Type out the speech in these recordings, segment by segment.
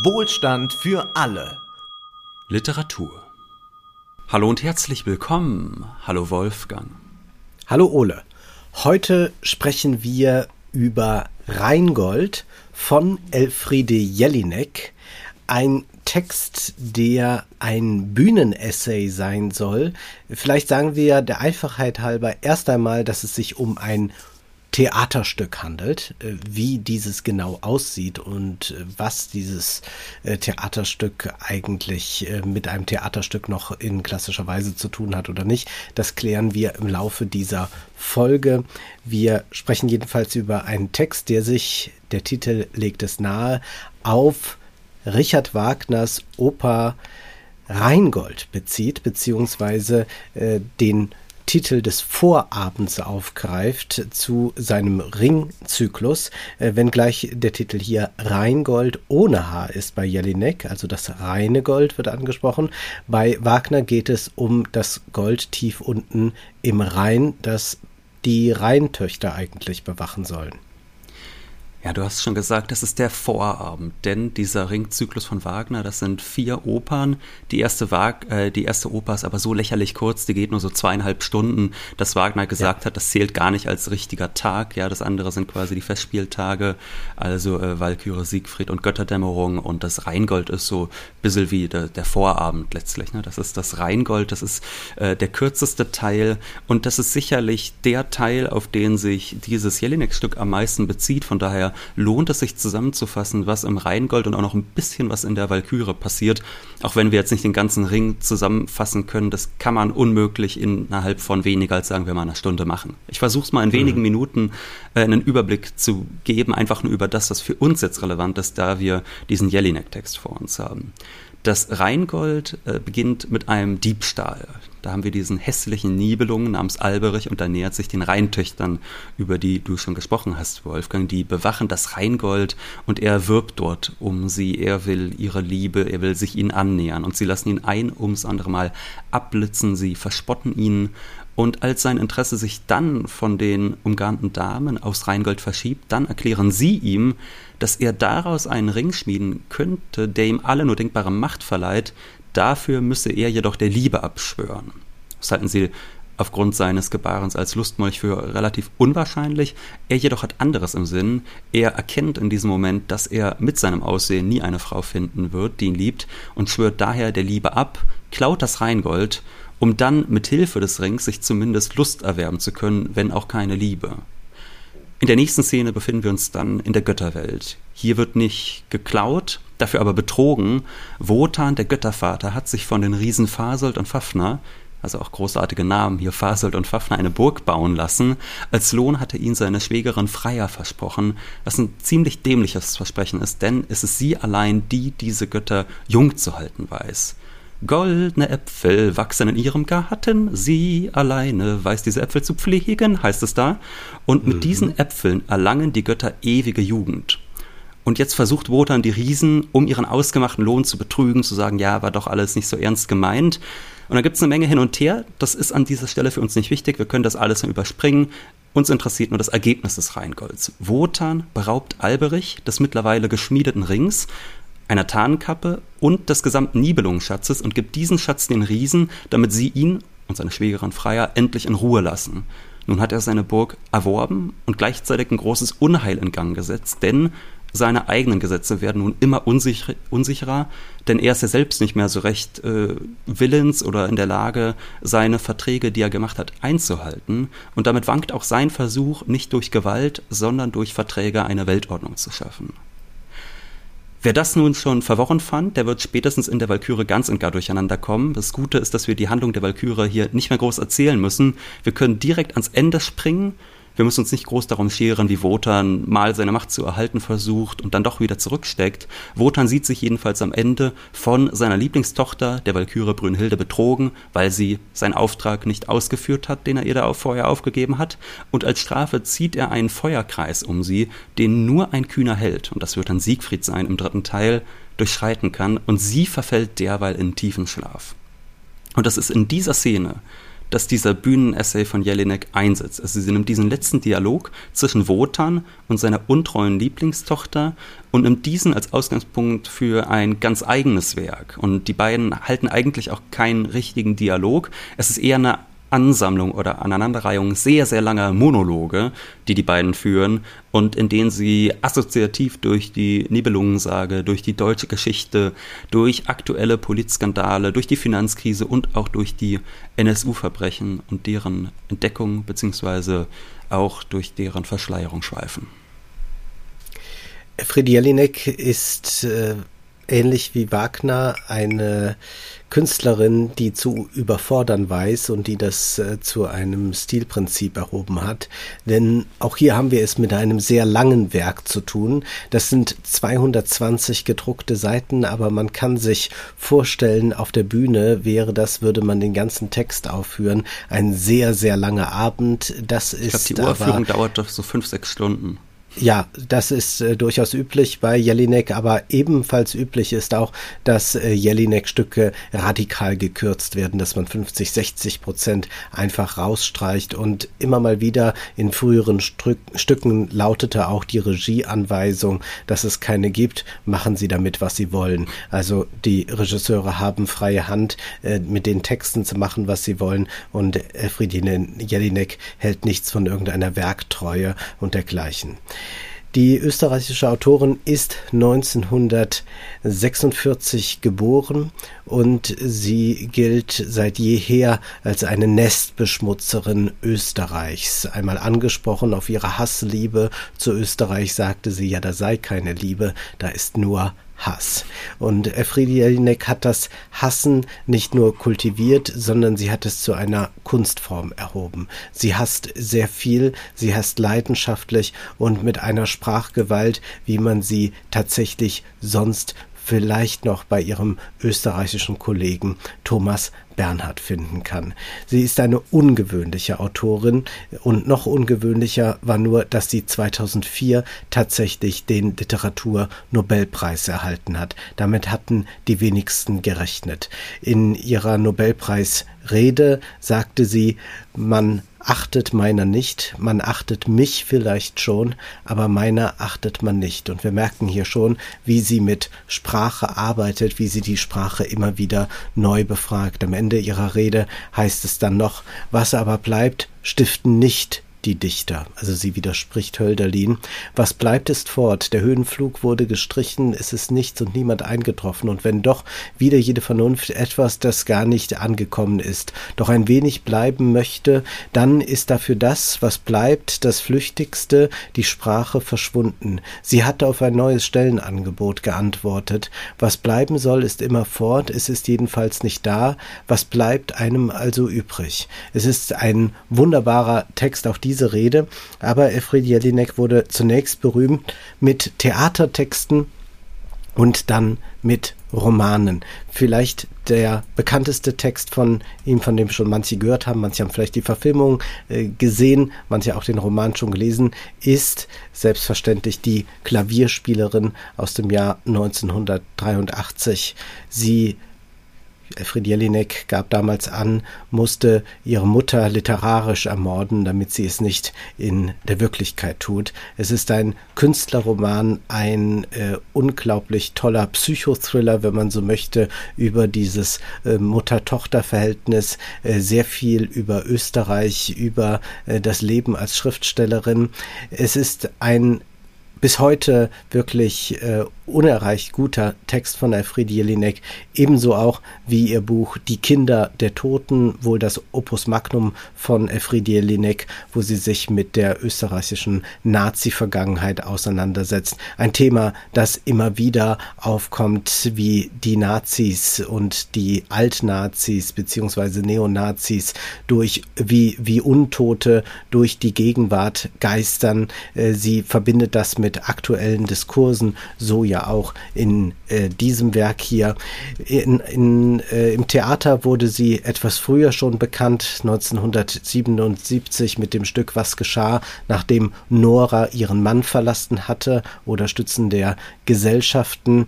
Wohlstand für alle. Literatur. Hallo und herzlich willkommen. Hallo Wolfgang. Hallo Ole. Heute sprechen wir über Rheingold von Elfriede Jelinek. Ein Text, der ein Bühnenessay sein soll. Vielleicht sagen wir der Einfachheit halber erst einmal, dass es sich um ein Theaterstück handelt, äh, wie dieses genau aussieht und äh, was dieses äh, Theaterstück eigentlich mit einem Theaterstück noch in klassischer Weise zu tun hat oder nicht. Das klären wir im Laufe dieser Folge. Wir sprechen jedenfalls über einen Text, der sich, der Titel legt es nahe, auf Richard Wagners Oper Rheingold bezieht, beziehungsweise äh, den Titel des Vorabends aufgreift zu seinem Ringzyklus, äh, wenngleich der Titel hier Rheingold ohne H ist bei Jelinek, also das reine Gold wird angesprochen. Bei Wagner geht es um das Gold tief unten im Rhein, das die Rheintöchter eigentlich bewachen sollen. Ja, du hast schon gesagt, das ist der Vorabend, denn dieser Ringzyklus von Wagner, das sind vier Opern. Die erste, Wag äh, die erste Oper ist aber so lächerlich kurz, die geht nur so zweieinhalb Stunden, dass Wagner gesagt ja. hat, das zählt gar nicht als richtiger Tag. Ja, das andere sind quasi die Festspieltage, also äh, Walküre, Siegfried und Götterdämmerung und das Rheingold ist so ein bisschen wie der, der Vorabend letztlich. Ne? Das ist das Rheingold, das ist äh, der kürzeste Teil und das ist sicherlich der Teil, auf den sich dieses Jelinek-Stück am meisten bezieht. Von daher lohnt es sich zusammenzufassen, was im Rheingold und auch noch ein bisschen was in der Walküre passiert. Auch wenn wir jetzt nicht den ganzen Ring zusammenfassen können, das kann man unmöglich innerhalb von weniger als sagen wir mal einer Stunde machen. Ich versuche es mal in mhm. wenigen Minuten äh, einen Überblick zu geben, einfach nur über das, was für uns jetzt relevant ist, da wir diesen Jelinek-Text vor uns haben. Das Rheingold äh, beginnt mit einem Diebstahl. Da haben wir diesen hässlichen Nibelungen namens Alberich und da nähert sich den Rheintöchtern, über die du schon gesprochen hast, Wolfgang. Die bewachen das Rheingold und er wirbt dort um sie. Er will ihre Liebe, er will sich ihnen annähern und sie lassen ihn ein ums andere Mal abblitzen, sie verspotten ihn und als sein Interesse sich dann von den umgarnten Damen aus Rheingold verschiebt, dann erklären sie ihm, dass er daraus einen Ring schmieden könnte, der ihm alle nur denkbare Macht verleiht, dafür müsse er jedoch der Liebe abschwören. Das halten sie aufgrund seines Gebarens als Lustmolch für relativ unwahrscheinlich. Er jedoch hat anderes im Sinn. Er erkennt in diesem Moment, dass er mit seinem Aussehen nie eine Frau finden wird, die ihn liebt, und schwört daher der Liebe ab, klaut das Rheingold um dann mit Hilfe des Rings sich zumindest Lust erwerben zu können, wenn auch keine Liebe. In der nächsten Szene befinden wir uns dann in der Götterwelt. Hier wird nicht geklaut, dafür aber betrogen. Wotan, der Göttervater, hat sich von den Riesen Fasold und Fafner, also auch großartige Namen hier, Fasold und Fafner, eine Burg bauen lassen. Als Lohn hatte ihn seine Schwägerin Freya versprochen, was ein ziemlich dämliches Versprechen ist, denn es ist sie allein, die diese Götter jung zu halten weiß. Goldene Äpfel wachsen in ihrem Garten, sie alleine weiß diese Äpfel zu pflegen, heißt es da. Und mit mhm. diesen Äpfeln erlangen die Götter ewige Jugend. Und jetzt versucht Wotan die Riesen, um ihren ausgemachten Lohn zu betrügen, zu sagen, ja, war doch alles nicht so ernst gemeint. Und da gibt es eine Menge hin und her. Das ist an dieser Stelle für uns nicht wichtig. Wir können das alles überspringen. Uns interessiert nur das Ergebnis des Rheingolds. Wotan beraubt Alberich des mittlerweile geschmiedeten Rings einer Tarnkappe und des gesamten Nibelungenschatzes und gibt diesen Schatz den Riesen, damit sie ihn und seine Schwägerin Freya endlich in Ruhe lassen. Nun hat er seine Burg erworben und gleichzeitig ein großes Unheil in Gang gesetzt, denn seine eigenen Gesetze werden nun immer unsicher, unsicherer, denn er ist ja selbst nicht mehr so recht äh, willens oder in der Lage, seine Verträge, die er gemacht hat, einzuhalten. Und damit wankt auch sein Versuch, nicht durch Gewalt, sondern durch Verträge eine Weltordnung zu schaffen. Wer das nun schon verworren fand, der wird spätestens in der Walküre ganz und gar durcheinander kommen. Das Gute ist, dass wir die Handlung der Walküre hier nicht mehr groß erzählen müssen. Wir können direkt ans Ende springen wir müssen uns nicht groß darum scheren, wie Wotan mal seine Macht zu erhalten versucht und dann doch wieder zurücksteckt. Wotan sieht sich jedenfalls am Ende von seiner Lieblingstochter, der Walküre Brünnhilde, betrogen, weil sie seinen Auftrag nicht ausgeführt hat, den er ihr da vorher aufgegeben hat. Und als Strafe zieht er einen Feuerkreis um sie, den nur ein kühner Held, und das wird dann Siegfried sein im dritten Teil, durchschreiten kann, und sie verfällt derweil in tiefen Schlaf. Und das ist in dieser Szene, dass dieser Bühnenessay von Jelinek einsetzt. Also sie nimmt diesen letzten Dialog zwischen Wotan und seiner untreuen Lieblingstochter und nimmt diesen als Ausgangspunkt für ein ganz eigenes Werk. Und die beiden halten eigentlich auch keinen richtigen Dialog. Es ist eher eine Ansammlung oder Aneinanderreihung sehr, sehr langer Monologe, die die beiden führen und in denen sie assoziativ durch die Nibelungensage, durch die deutsche Geschichte, durch aktuelle Politskandale, durch die Finanzkrise und auch durch die NSU-Verbrechen und deren Entdeckung beziehungsweise auch durch deren Verschleierung schweifen. Fried Jelinek ist äh, ähnlich wie Wagner eine Künstlerin, die zu überfordern weiß und die das äh, zu einem Stilprinzip erhoben hat. Denn auch hier haben wir es mit einem sehr langen Werk zu tun. Das sind 220 gedruckte Seiten, aber man kann sich vorstellen, auf der Bühne wäre das, würde man den ganzen Text aufführen, ein sehr, sehr langer Abend. Das ist. Ich glaube, die Uraufführung dauert doch so fünf, sechs Stunden. Ja, das ist äh, durchaus üblich bei Jelinek, aber ebenfalls üblich ist auch, dass äh, Jelinek-Stücke radikal gekürzt werden, dass man 50, 60 Prozent einfach rausstreicht und immer mal wieder in früheren Stück, Stücken lautete auch die Regieanweisung, dass es keine gibt, machen Sie damit, was Sie wollen. Also die Regisseure haben freie Hand, äh, mit den Texten zu machen, was sie wollen und Elfriede Jelinek hält nichts von irgendeiner Werktreue und dergleichen. Die österreichische Autorin ist 1946 geboren und sie gilt seit jeher als eine Nestbeschmutzerin Österreichs. Einmal angesprochen auf ihre Hassliebe zu Österreich sagte sie, ja, da sei keine Liebe, da ist nur Hass. Und Elfriede Jelinek hat das Hassen nicht nur kultiviert, sondern sie hat es zu einer Kunstform erhoben. Sie hasst sehr viel, sie hasst leidenschaftlich und mit einer Sprachgewalt, wie man sie tatsächlich sonst vielleicht noch bei ihrem österreichischen Kollegen Thomas Bernhard finden kann. Sie ist eine ungewöhnliche Autorin und noch ungewöhnlicher war nur, dass sie 2004 tatsächlich den Literaturnobelpreis erhalten hat. Damit hatten die wenigsten gerechnet. In ihrer Nobelpreisrede sagte sie, man achtet meiner nicht, man achtet mich vielleicht schon, aber meiner achtet man nicht. Und wir merken hier schon, wie sie mit Sprache arbeitet, wie sie die Sprache immer wieder neu befragt. Am Ende ihrer Rede heißt es dann noch, was aber bleibt, stiften nicht die Dichter. Also sie widerspricht Hölderlin. Was bleibt ist fort. Der Höhenflug wurde gestrichen, es ist nichts und niemand eingetroffen. Und wenn doch wieder jede Vernunft etwas, das gar nicht angekommen ist, doch ein wenig bleiben möchte, dann ist dafür das, was bleibt, das Flüchtigste, die Sprache verschwunden. Sie hatte auf ein neues Stellenangebot geantwortet. Was bleiben soll, ist immer fort, es ist jedenfalls nicht da. Was bleibt einem also übrig? Es ist ein wunderbarer Text, auch die diese Rede, aber Elfriede Jelinek wurde zunächst berühmt mit Theatertexten und dann mit Romanen. Vielleicht der bekannteste Text von ihm, von dem schon manche gehört haben, manche haben vielleicht die Verfilmung äh, gesehen, manche auch den Roman schon gelesen, ist selbstverständlich die Klavierspielerin aus dem Jahr 1983. Sie Elfried Jelinek gab damals an, musste ihre Mutter literarisch ermorden, damit sie es nicht in der Wirklichkeit tut. Es ist ein Künstlerroman, ein äh, unglaublich toller Psychothriller, wenn man so möchte, über dieses äh, Mutter-Tochter-Verhältnis, äh, sehr viel über Österreich, über äh, das Leben als Schriftstellerin. Es ist ein bis heute wirklich äh, unerreicht guter Text von Elfriede Jelinek, ebenso auch wie ihr Buch Die Kinder der Toten, wohl das Opus Magnum von Elfriede Jelinek, wo sie sich mit der österreichischen Nazi-Vergangenheit auseinandersetzt. Ein Thema, das immer wieder aufkommt, wie die Nazis und die Altnazis beziehungsweise Neonazis durch wie, wie Untote durch die Gegenwart geistern. Äh, sie verbindet das mit mit aktuellen Diskursen, so ja auch in äh, diesem Werk hier. In, in, äh, Im Theater wurde sie etwas früher schon bekannt, 1977 mit dem Stück Was geschah, nachdem Nora ihren Mann verlassen hatte oder Stützen der Gesellschaften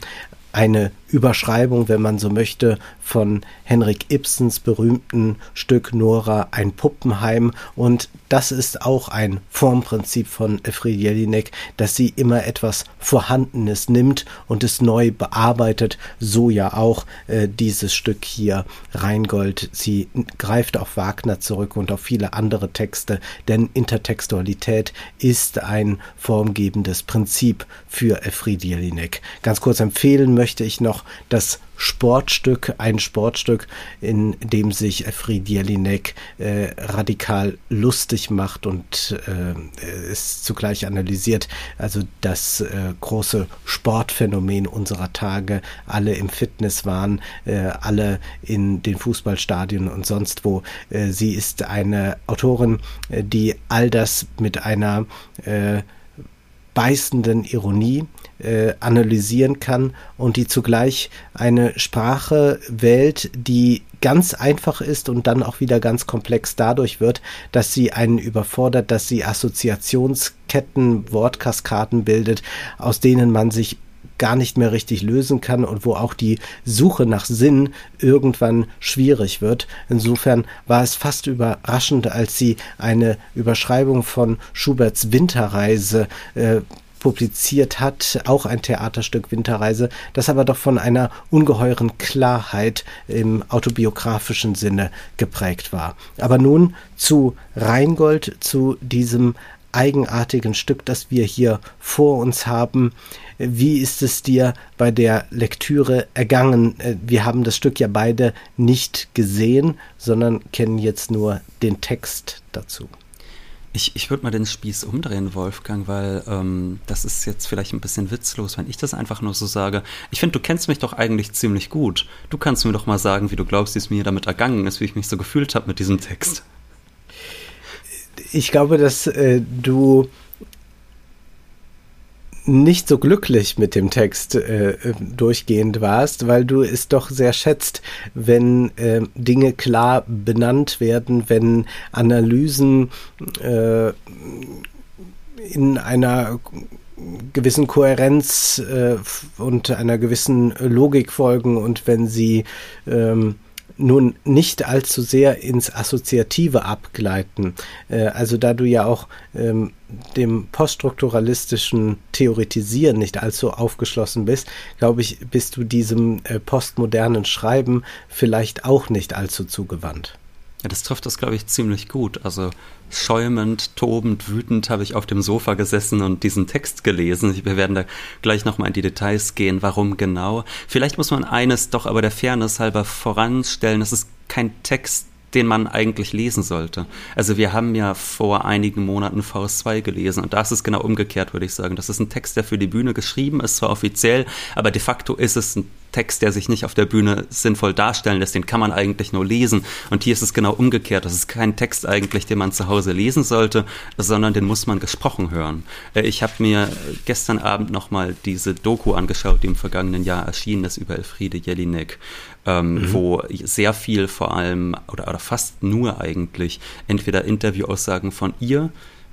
eine Überschreibung, wenn man so möchte, von Henrik Ibsens berühmten Stück Nora ein Puppenheim. Und das ist auch ein Formprinzip von Elfriede Jelinek, dass sie immer etwas Vorhandenes nimmt und es neu bearbeitet. So ja auch äh, dieses Stück hier Rheingold. Sie greift auf Wagner zurück und auf viele andere Texte, denn Intertextualität ist ein formgebendes Prinzip für Elfriede Jelinek. Ganz kurz empfehlen möchte ich noch das Sportstück, ein Sportstück, in dem sich Fried Jelinek äh, radikal lustig macht und äh, es zugleich analysiert. Also das äh, große Sportphänomen unserer Tage, alle im Fitness waren, äh, alle in den Fußballstadien und sonst wo. Äh, sie ist eine Autorin, äh, die all das mit einer beißenden Ironie äh, analysieren kann und die zugleich eine Sprache wählt, die ganz einfach ist und dann auch wieder ganz komplex dadurch wird, dass sie einen überfordert, dass sie Assoziationsketten, Wortkaskaden bildet, aus denen man sich gar nicht mehr richtig lösen kann und wo auch die Suche nach Sinn irgendwann schwierig wird. Insofern war es fast überraschend, als sie eine Überschreibung von Schuberts Winterreise äh, publiziert hat, auch ein Theaterstück Winterreise, das aber doch von einer ungeheuren Klarheit im autobiografischen Sinne geprägt war. Aber nun zu Rheingold, zu diesem eigenartigen Stück, das wir hier vor uns haben. Wie ist es dir bei der Lektüre ergangen? Wir haben das Stück ja beide nicht gesehen, sondern kennen jetzt nur den Text dazu. Ich, ich würde mal den Spieß umdrehen, Wolfgang, weil ähm, das ist jetzt vielleicht ein bisschen witzlos, wenn ich das einfach nur so sage. Ich finde, du kennst mich doch eigentlich ziemlich gut. Du kannst mir doch mal sagen, wie du glaubst, wie es mir damit ergangen ist, wie ich mich so gefühlt habe mit diesem Text. Ich glaube, dass äh, du nicht so glücklich mit dem Text äh, durchgehend warst, weil du es doch sehr schätzt, wenn äh, Dinge klar benannt werden, wenn Analysen äh, in einer gewissen Kohärenz äh, und einer gewissen Logik folgen und wenn sie ähm, nun nicht allzu sehr ins Assoziative abgleiten. Äh, also da du ja auch ähm, dem poststrukturalistischen Theoretisieren nicht allzu aufgeschlossen bist, glaube ich, bist du diesem äh, postmodernen Schreiben vielleicht auch nicht allzu zugewandt. Ja, das trifft das, glaube ich, ziemlich gut. Also schäumend, tobend, wütend habe ich auf dem Sofa gesessen und diesen Text gelesen. Wir werden da gleich nochmal in die Details gehen, warum genau. Vielleicht muss man eines doch aber der Fairness halber voranstellen. Das ist kein Text, den man eigentlich lesen sollte. Also wir haben ja vor einigen Monaten VS2 gelesen und da ist es genau umgekehrt, würde ich sagen. Das ist ein Text, der für die Bühne geschrieben ist, zwar offiziell, aber de facto ist es ein Text, der sich nicht auf der Bühne sinnvoll darstellen lässt, den kann man eigentlich nur lesen. Und hier ist es genau umgekehrt. Das ist kein Text eigentlich, den man zu Hause lesen sollte, sondern den muss man gesprochen hören. Äh, ich habe mir gestern Abend nochmal diese Doku angeschaut, die im vergangenen Jahr erschienen ist über Elfriede Jelinek ähm, mhm. wo sehr viel vor allem oder, oder fast nur eigentlich entweder Interviewaussagen von ihr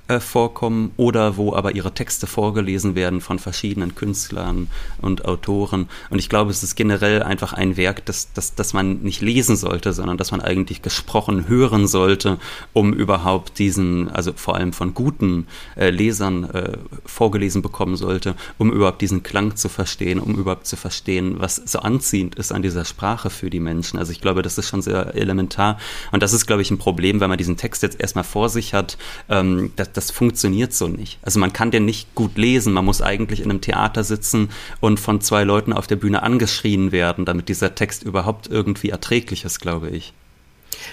äh, vorkommen oder wo aber ihre Texte vorgelesen werden von verschiedenen Künstlern und Autoren. Und ich glaube, es ist generell einfach ein Werk, das, das, das man nicht lesen sollte, sondern das man eigentlich gesprochen hören sollte, um überhaupt diesen, also vor allem von guten äh, Lesern äh, vorgelesen bekommen sollte, um überhaupt diesen Klang zu verstehen, um überhaupt zu verstehen, was so anziehend ist an dieser Sprache für die Menschen. Also ich glaube, das ist schon sehr elementar. Und das ist, glaube ich, ein Problem, wenn man diesen Text jetzt erstmal vor sich hat, ähm, dass, das funktioniert so nicht. Also man kann den nicht gut lesen. Man muss eigentlich in einem Theater sitzen und von zwei Leuten auf der Bühne angeschrien werden, damit dieser Text überhaupt irgendwie erträglich ist, glaube ich.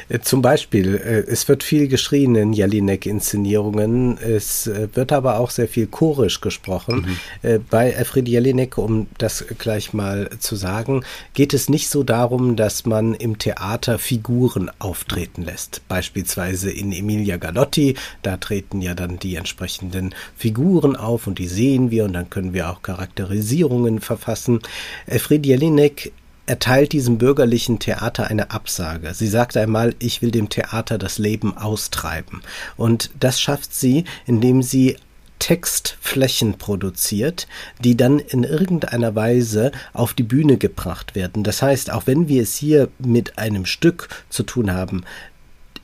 Äh, zum Beispiel, äh, es wird viel geschrien in Jelinek-Inszenierungen, es äh, wird aber auch sehr viel chorisch gesprochen. Mhm. Bei Alfred Jelinek, um das gleich mal zu sagen, geht es nicht so darum, dass man im Theater Figuren auftreten lässt. Beispielsweise in Emilia Galotti, da treten ja dann die entsprechenden Figuren auf und die sehen wir und dann können wir auch Charakterisierungen verfassen. Alfred Jelinek erteilt diesem bürgerlichen Theater eine Absage. Sie sagt einmal, ich will dem Theater das Leben austreiben. Und das schafft sie, indem sie Textflächen produziert, die dann in irgendeiner Weise auf die Bühne gebracht werden. Das heißt, auch wenn wir es hier mit einem Stück zu tun haben,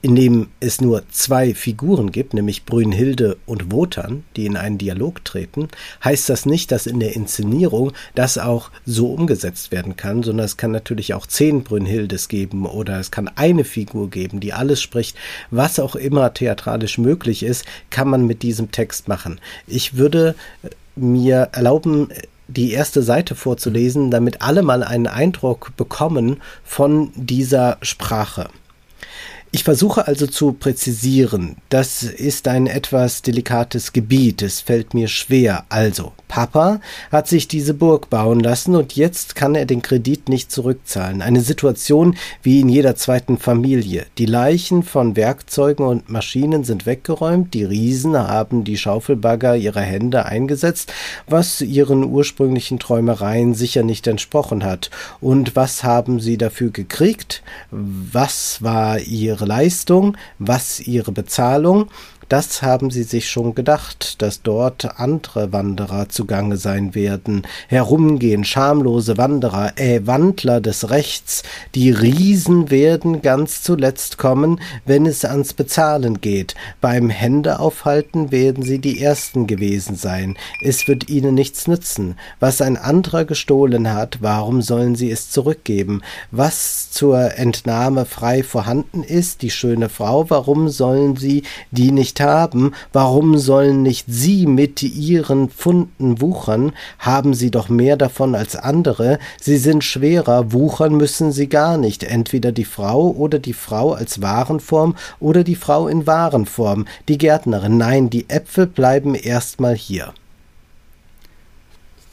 in dem es nur zwei Figuren gibt, nämlich Brünnhilde und Wotan, die in einen Dialog treten, heißt das nicht, dass in der Inszenierung das auch so umgesetzt werden kann, sondern es kann natürlich auch zehn Brünnhildes geben oder es kann eine Figur geben, die alles spricht. Was auch immer theatralisch möglich ist, kann man mit diesem Text machen. Ich würde mir erlauben, die erste Seite vorzulesen, damit alle mal einen Eindruck bekommen von dieser Sprache. Ich versuche also zu präzisieren. Das ist ein etwas delikates Gebiet. Es fällt mir schwer. Also, Papa hat sich diese Burg bauen lassen und jetzt kann er den Kredit nicht zurückzahlen. Eine Situation wie in jeder zweiten Familie. Die Leichen von Werkzeugen und Maschinen sind weggeräumt, die Riesen haben die Schaufelbagger ihrer Hände eingesetzt, was ihren ursprünglichen Träumereien sicher nicht entsprochen hat. Und was haben sie dafür gekriegt? Was war ihre Leistung? Was ihre Bezahlung? Das haben sie sich schon gedacht, dass dort andere Wanderer zugange sein werden, herumgehen, schamlose Wanderer, äh, Wandler des Rechts. Die Riesen werden ganz zuletzt kommen, wenn es ans Bezahlen geht. Beim Händeaufhalten werden sie die Ersten gewesen sein. Es wird ihnen nichts nützen. Was ein anderer gestohlen hat, warum sollen sie es zurückgeben? Was zur Entnahme frei vorhanden ist, die schöne Frau, warum sollen sie die nicht nicht haben, warum sollen nicht Sie mit Ihren Pfunden wuchern? Haben Sie doch mehr davon als andere. Sie sind schwerer, wuchern müssen Sie gar nicht. Entweder die Frau oder die Frau als Warenform oder die Frau in Warenform. Die Gärtnerin, nein, die Äpfel bleiben erstmal hier.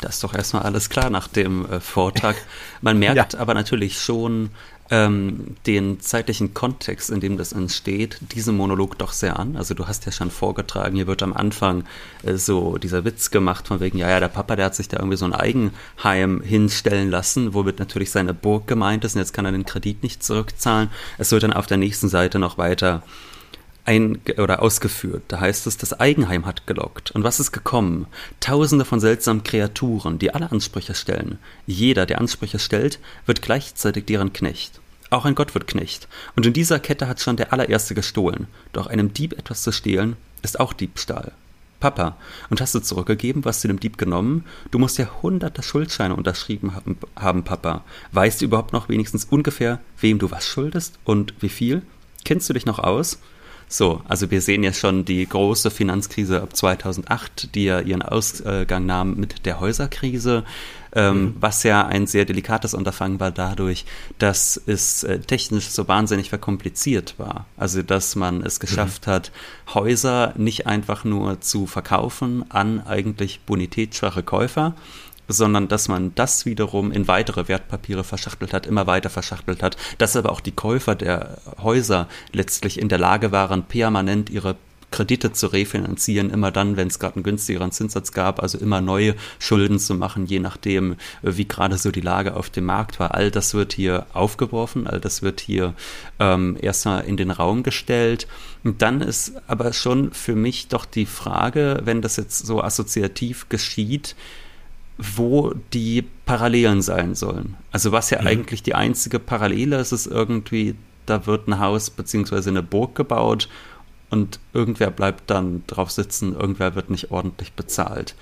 Das ist doch erstmal alles klar nach dem äh, Vortrag. Man merkt ja. aber natürlich schon, ähm, den zeitlichen Kontext, in dem das entsteht, diesem Monolog doch sehr an. Also du hast ja schon vorgetragen, hier wird am Anfang äh, so dieser Witz gemacht von wegen, ja, ja, der Papa, der hat sich da irgendwie so ein Eigenheim hinstellen lassen, womit natürlich seine Burg gemeint ist und jetzt kann er den Kredit nicht zurückzahlen. Es wird dann auf der nächsten Seite noch weiter ein oder ausgeführt. Da heißt es, das Eigenheim hat gelockt. Und was ist gekommen? Tausende von seltsamen Kreaturen, die alle Ansprüche stellen. Jeder, der Ansprüche stellt, wird gleichzeitig deren Knecht. Auch ein Gott wird Knecht. Und in dieser Kette hat schon der allererste gestohlen. Doch einem Dieb etwas zu stehlen, ist auch Diebstahl. Papa, und hast du zurückgegeben, was du dem Dieb genommen? Du musst ja hunderte Schuldscheine unterschrieben haben, haben, Papa. Weißt du überhaupt noch wenigstens ungefähr, wem du was schuldest und wie viel? Kennst du dich noch aus? So, also wir sehen ja schon die große Finanzkrise ab 2008, die ja ihren Ausgang nahm mit der Häuserkrise, ähm, mhm. was ja ein sehr delikates Unterfangen war dadurch, dass es äh, technisch so wahnsinnig verkompliziert war. Also dass man es geschafft mhm. hat, Häuser nicht einfach nur zu verkaufen an eigentlich bonitätsschwache Käufer, sondern dass man das wiederum in weitere Wertpapiere verschachtelt hat, immer weiter verschachtelt hat, dass aber auch die Käufer der Häuser letztlich in der Lage waren, permanent ihre Kredite zu refinanzieren, immer dann, wenn es gerade einen günstigeren Zinssatz gab, also immer neue Schulden zu machen, je nachdem, wie gerade so die Lage auf dem Markt war. All das wird hier aufgeworfen, all das wird hier ähm, erstmal in den Raum gestellt. Und dann ist aber schon für mich doch die Frage, wenn das jetzt so assoziativ geschieht, wo die Parallelen sein sollen. Also was ja mhm. eigentlich die einzige Parallele ist, ist irgendwie, da wird ein Haus bzw. eine Burg gebaut und irgendwer bleibt dann drauf sitzen, irgendwer wird nicht ordentlich bezahlt.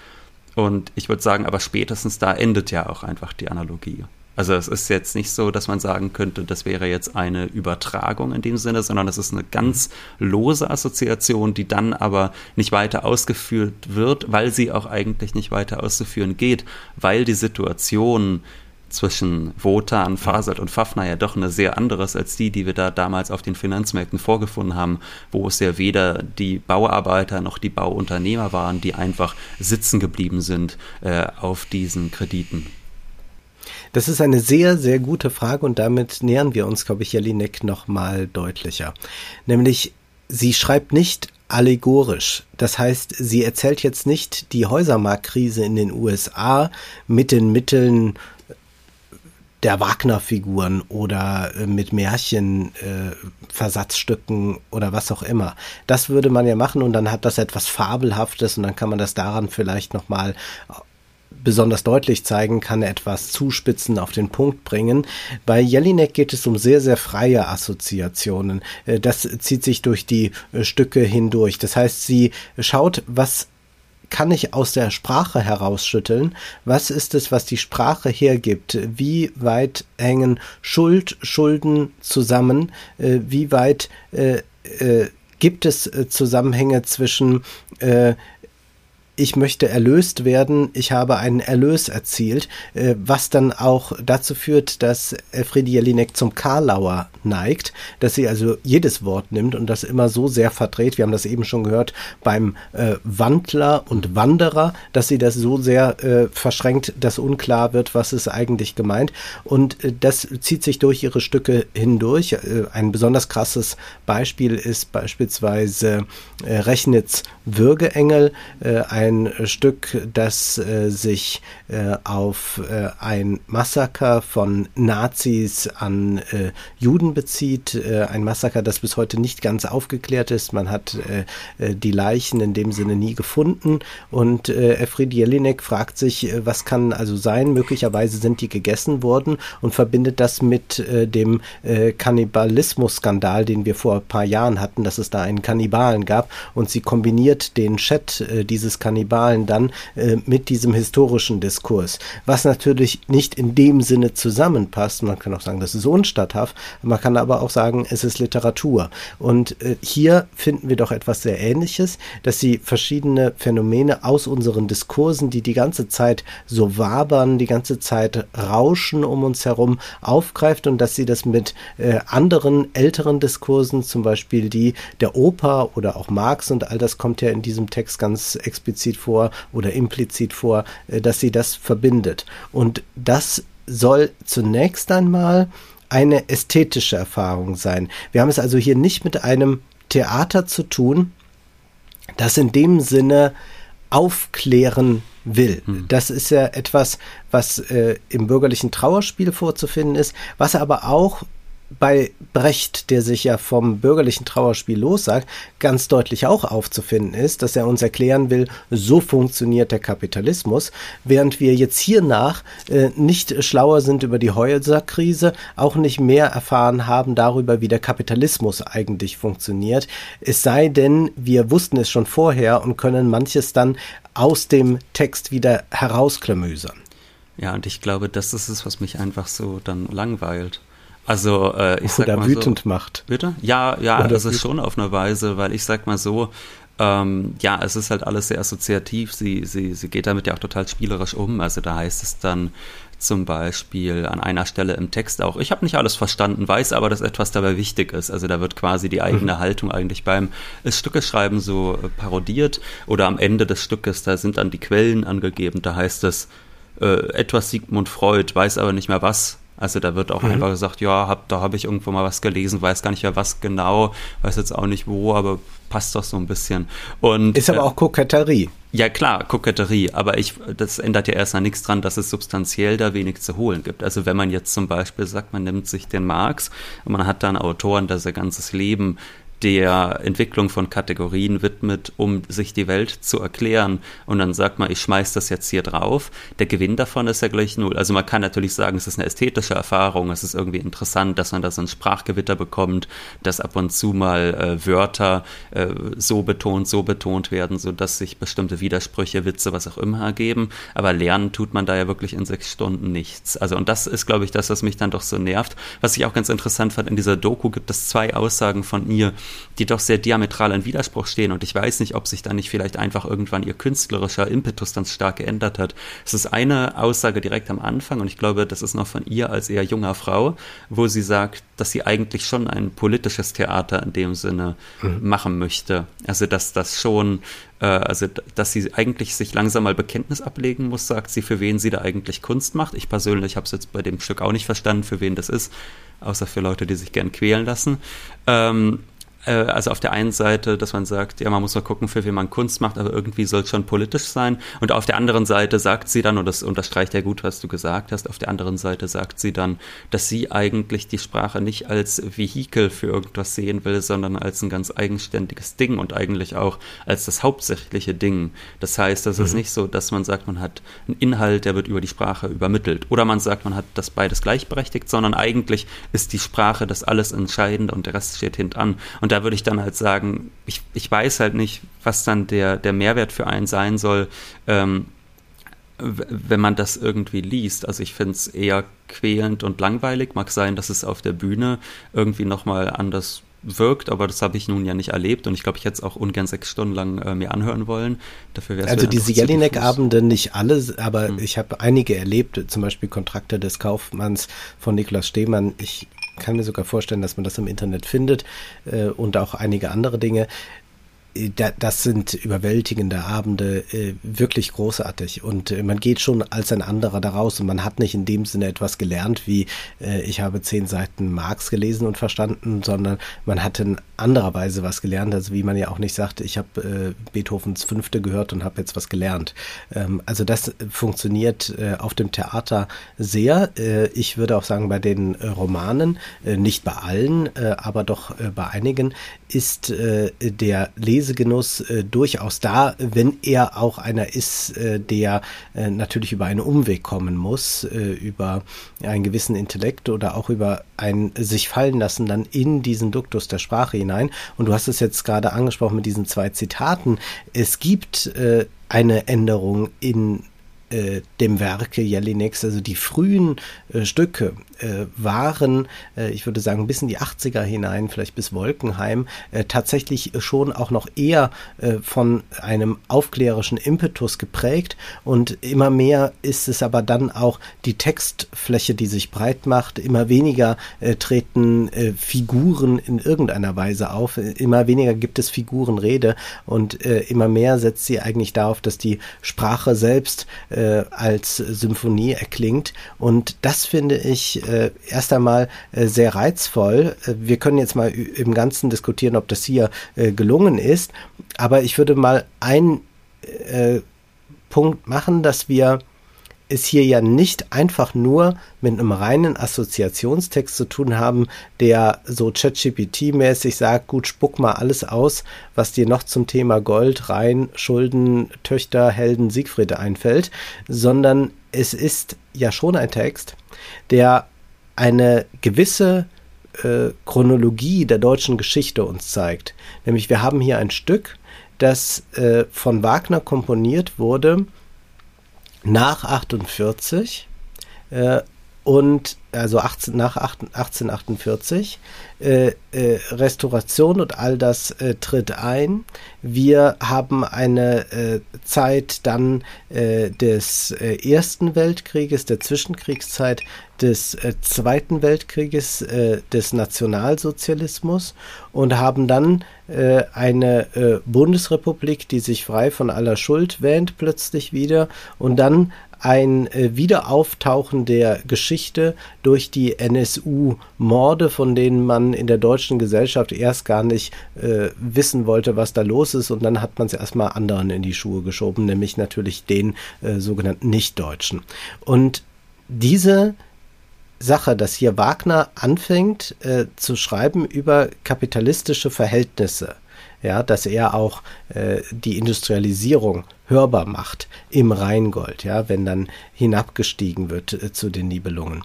Und ich würde sagen, aber spätestens da endet ja auch einfach die Analogie. Also es ist jetzt nicht so, dass man sagen könnte, das wäre jetzt eine Übertragung in dem Sinne, sondern es ist eine ganz lose Assoziation, die dann aber nicht weiter ausgeführt wird, weil sie auch eigentlich nicht weiter auszuführen geht, weil die Situation zwischen Wotan, Fasert und Fafner ja doch eine sehr anderes als die, die wir da damals auf den Finanzmärkten vorgefunden haben, wo es ja weder die Bauarbeiter noch die Bauunternehmer waren, die einfach sitzen geblieben sind äh, auf diesen Krediten. Das ist eine sehr, sehr gute Frage und damit nähern wir uns, glaube ich, Jelinek noch mal deutlicher. Nämlich, sie schreibt nicht allegorisch. Das heißt, sie erzählt jetzt nicht die Häusermarktkrise in den USA mit den Mitteln der Wagner-Figuren oder äh, mit Märchen-Versatzstücken äh, oder was auch immer. Das würde man ja machen und dann hat das etwas Fabelhaftes und dann kann man das daran vielleicht nochmal besonders deutlich zeigen, kann etwas zuspitzen, auf den Punkt bringen. Bei Jelinek geht es um sehr, sehr freie Assoziationen. Äh, das zieht sich durch die äh, Stücke hindurch. Das heißt, sie schaut, was kann ich aus der Sprache herausschütteln? Was ist es, was die Sprache hergibt? Wie weit hängen Schuld, Schulden zusammen? Äh, wie weit gibt es Zusammenhänge zwischen ich möchte erlöst werden, ich habe einen Erlös erzielt, äh, was dann auch dazu führt, dass Elfriede Jelinek zum Karlauer neigt, dass sie also jedes Wort nimmt und das immer so sehr verdreht, wir haben das eben schon gehört, beim äh, Wandler und Wanderer, dass sie das so sehr äh, verschränkt, dass unklar wird, was ist eigentlich gemeint und äh, das zieht sich durch ihre Stücke hindurch. Äh, ein besonders krasses Beispiel ist beispielsweise äh, Rechnitz Würgeengel, ein ein Stück, das äh, sich äh, auf äh, ein Massaker von Nazis an äh, Juden bezieht. Äh, ein Massaker, das bis heute nicht ganz aufgeklärt ist. Man hat äh, die Leichen in dem Sinne nie gefunden. Und äh, Efrid Jelinek fragt sich, was kann also sein? Möglicherweise sind die gegessen worden und verbindet das mit dem Kannibalismus-Skandal, den wir vor ein paar Jahren hatten, dass es da einen Kannibalen gab. Und sie kombiniert den Chat dieses Kannibalen dann äh, mit diesem historischen Diskurs, was natürlich nicht in dem Sinne zusammenpasst. Man kann auch sagen, das ist unstatthaft, man kann aber auch sagen, es ist Literatur. Und äh, hier finden wir doch etwas sehr Ähnliches, dass sie verschiedene Phänomene aus unseren Diskursen, die die ganze Zeit so wabern, die ganze Zeit rauschen um uns herum, aufgreift und dass sie das mit äh, anderen älteren Diskursen, zum Beispiel die der Oper oder auch Marx und all das kommt ja in diesem Text ganz explizit explizit vor oder implizit vor, äh, dass sie das verbindet. Und das soll zunächst einmal eine ästhetische Erfahrung sein. Wir haben es also hier nicht mit einem Theater zu tun, das in dem Sinne aufklären will. Hm. Das ist ja etwas, was äh, im bürgerlichen Trauerspiel vorzufinden ist, was aber auch bei Brecht, der sich ja vom bürgerlichen Trauerspiel lossagt, ganz deutlich auch aufzufinden ist, dass er uns erklären will, so funktioniert der Kapitalismus, während wir jetzt hiernach äh, nicht schlauer sind über die Häuserkrise, auch nicht mehr erfahren haben darüber, wie der Kapitalismus eigentlich funktioniert. Es sei denn, wir wussten es schon vorher und können manches dann aus dem Text wieder herausklamüsern. Ja, und ich glaube, das ist es, was mich einfach so dann langweilt. Also äh, ich sag Oder mal wütend so, macht. Bitte? Ja, ja, Oder das ist schon auf eine Weise, weil ich sag mal so, ähm, ja, es ist halt alles sehr assoziativ. Sie, sie, sie geht damit ja auch total spielerisch um. Also da heißt es dann zum Beispiel an einer Stelle im Text auch, ich habe nicht alles verstanden, weiß aber, dass etwas dabei wichtig ist. Also da wird quasi die eigene mhm. Haltung eigentlich beim Stückeschreiben so äh, parodiert. Oder am Ende des Stückes, da sind dann die Quellen angegeben. Da heißt es, äh, etwas Sigmund Freud, weiß aber nicht mehr was also da wird auch mhm. einfach gesagt, ja, hab, da habe ich irgendwo mal was gelesen, weiß gar nicht mehr was genau, weiß jetzt auch nicht wo, aber passt doch so ein bisschen. Und, ist aber äh, auch Koketterie. Ja klar, Koketterie, aber ich, das ändert ja erstmal nichts dran, dass es substanziell da wenig zu holen gibt. Also wenn man jetzt zum Beispiel sagt, man nimmt sich den Marx und man hat dann Autoren, der sein ganzes Leben der Entwicklung von Kategorien widmet, um sich die Welt zu erklären. Und dann sagt man, ich schmeiß das jetzt hier drauf. Der Gewinn davon ist ja gleich null. Also man kann natürlich sagen, es ist eine ästhetische Erfahrung. Es ist irgendwie interessant, dass man da so ein Sprachgewitter bekommt, dass ab und zu mal äh, Wörter äh, so betont, so betont werden, so dass sich bestimmte Widersprüche, Witze, was auch immer ergeben. Aber lernen tut man da ja wirklich in sechs Stunden nichts. Also und das ist, glaube ich, das, was mich dann doch so nervt. Was ich auch ganz interessant fand, in dieser Doku gibt es zwei Aussagen von ihr, die doch sehr diametral in Widerspruch stehen. Und ich weiß nicht, ob sich da nicht vielleicht einfach irgendwann ihr künstlerischer Impetus dann stark geändert hat. Es ist eine Aussage direkt am Anfang und ich glaube, das ist noch von ihr als eher junger Frau, wo sie sagt, dass sie eigentlich schon ein politisches Theater in dem Sinne mhm. machen möchte. Also dass das schon äh, also dass sie eigentlich sich langsam mal Bekenntnis ablegen muss, sagt sie, für wen sie da eigentlich Kunst macht. Ich persönlich habe es jetzt bei dem Stück auch nicht verstanden, für wen das ist, außer für Leute, die sich gern quälen lassen. Ähm, äh, also auf der einen Seite, dass man sagt, ja, man muss mal gucken, für wen man Kunst macht, aber irgendwie soll es schon politisch sein. Und auf der anderen Seite sagt sie dann, und das unterstreicht ja gut, was du gesagt hast, auf der anderen Seite sagt sie dann, dass sie eigentlich die Sprache nicht als Vehikel für irgendwas sehen will, sondern als ein ganz eigenständiges Ding und eigentlich auch als das hauptsächliche Ding. Das heißt, das mhm. ist nicht so, dass man sagt, man hat einen Inhalt, der wird über die Sprache übermittelt. Oder man sagt, man hat das beides gleichberechtigt, sondern eigentlich ist die Sprache das alles Entscheidende und der Rest steht hintan. Und und da würde ich dann halt sagen, ich, ich weiß halt nicht, was dann der, der Mehrwert für einen sein soll, ähm, wenn man das irgendwie liest. Also ich finde es eher quälend und langweilig. Mag sein, dass es auf der Bühne irgendwie nochmal anders wirkt, aber das habe ich nun ja nicht erlebt und ich glaube, ich hätte es auch ungern sechs Stunden lang äh, mir anhören wollen. Dafür wäre Also diese Jelinek-Abende nicht alle, aber hm. ich habe einige erlebt, zum Beispiel Kontrakte des Kaufmanns von Niklas Stehmann. Ich kann mir sogar vorstellen, dass man das im Internet findet äh, und auch einige andere Dinge. Äh, das sind überwältigende Abende, äh, wirklich großartig. Und äh, man geht schon als ein anderer daraus und man hat nicht in dem Sinne etwas gelernt, wie ich habe zehn Seiten Marx gelesen und verstanden, sondern man hat in anderer Weise was gelernt. Also wie man ja auch nicht sagt, ich habe Beethovens Fünfte gehört und habe jetzt was gelernt. Ähm, also das funktioniert auf dem Theater sehr. Ich würde auch sagen, bei den Romanen, nicht bei allen, aber doch bei einigen, ist der Lesegenuss äh, durchaus da, wenn er auch einer ist, äh, der äh, natürlich über einen Umweg kommen muss, äh, über einen gewissen Intellekt oder auch über ein sich fallen lassen dann in diesen Duktus der Sprache hinein. Und du hast es jetzt gerade angesprochen mit diesen zwei Zitaten. Es gibt äh, eine Änderung in äh, dem Werke Jelineks, also die frühen äh, Stücke äh, waren, äh, ich würde sagen, bis in die 80er hinein, vielleicht bis Wolkenheim, äh, tatsächlich schon auch noch eher äh, von einem aufklärerischen Impetus geprägt. Und immer mehr ist es aber dann auch die Textfläche, die sich breit macht, immer weniger treten Figuren in irgendeiner Weise auf, immer weniger gibt es Figurenrede. Und immer mehr setzt sie eigentlich darauf, dass die Sprache selbst äh, als Symphonie erklingt. Und das finde ich äh, erst einmal äh, sehr reizvoll. Äh, wir können jetzt mal im Ganzen diskutieren, ob das hier äh, gelungen ist. Aber ich würde mal einen äh, Punkt machen, dass wir es hier ja nicht einfach nur mit einem reinen Assoziationstext zu tun haben, der so ChatGPT-mäßig sagt, gut, spuck mal alles aus, was dir noch zum Thema Gold, Rhein, Schulden, Töchter, Helden, Siegfried einfällt, sondern es ist ja schon ein Text, der eine gewisse äh, Chronologie der deutschen Geschichte uns zeigt. Nämlich wir haben hier ein Stück, das äh, von Wagner komponiert wurde, nach 48 äh, und also 18, nach 1848 äh, äh, Restauration und all das äh, tritt ein. Wir haben eine äh, Zeit dann äh, des äh, Ersten Weltkrieges, der Zwischenkriegszeit, des Zweiten Weltkrieges, des Nationalsozialismus und haben dann eine Bundesrepublik, die sich frei von aller Schuld wähnt, plötzlich wieder und dann ein äh, Wiederauftauchen der Geschichte durch die NSU-Morde, von denen man in der deutschen Gesellschaft erst gar nicht äh, wissen wollte, was da los ist. Und dann hat man es erstmal anderen in die Schuhe geschoben, nämlich natürlich den äh, sogenannten Nichtdeutschen. Und diese Sache, dass hier Wagner anfängt äh, zu schreiben über kapitalistische Verhältnisse, ja, dass er auch äh, die Industrialisierung hörbar macht im Rheingold, ja, wenn dann hinabgestiegen wird äh, zu den Nibelungen.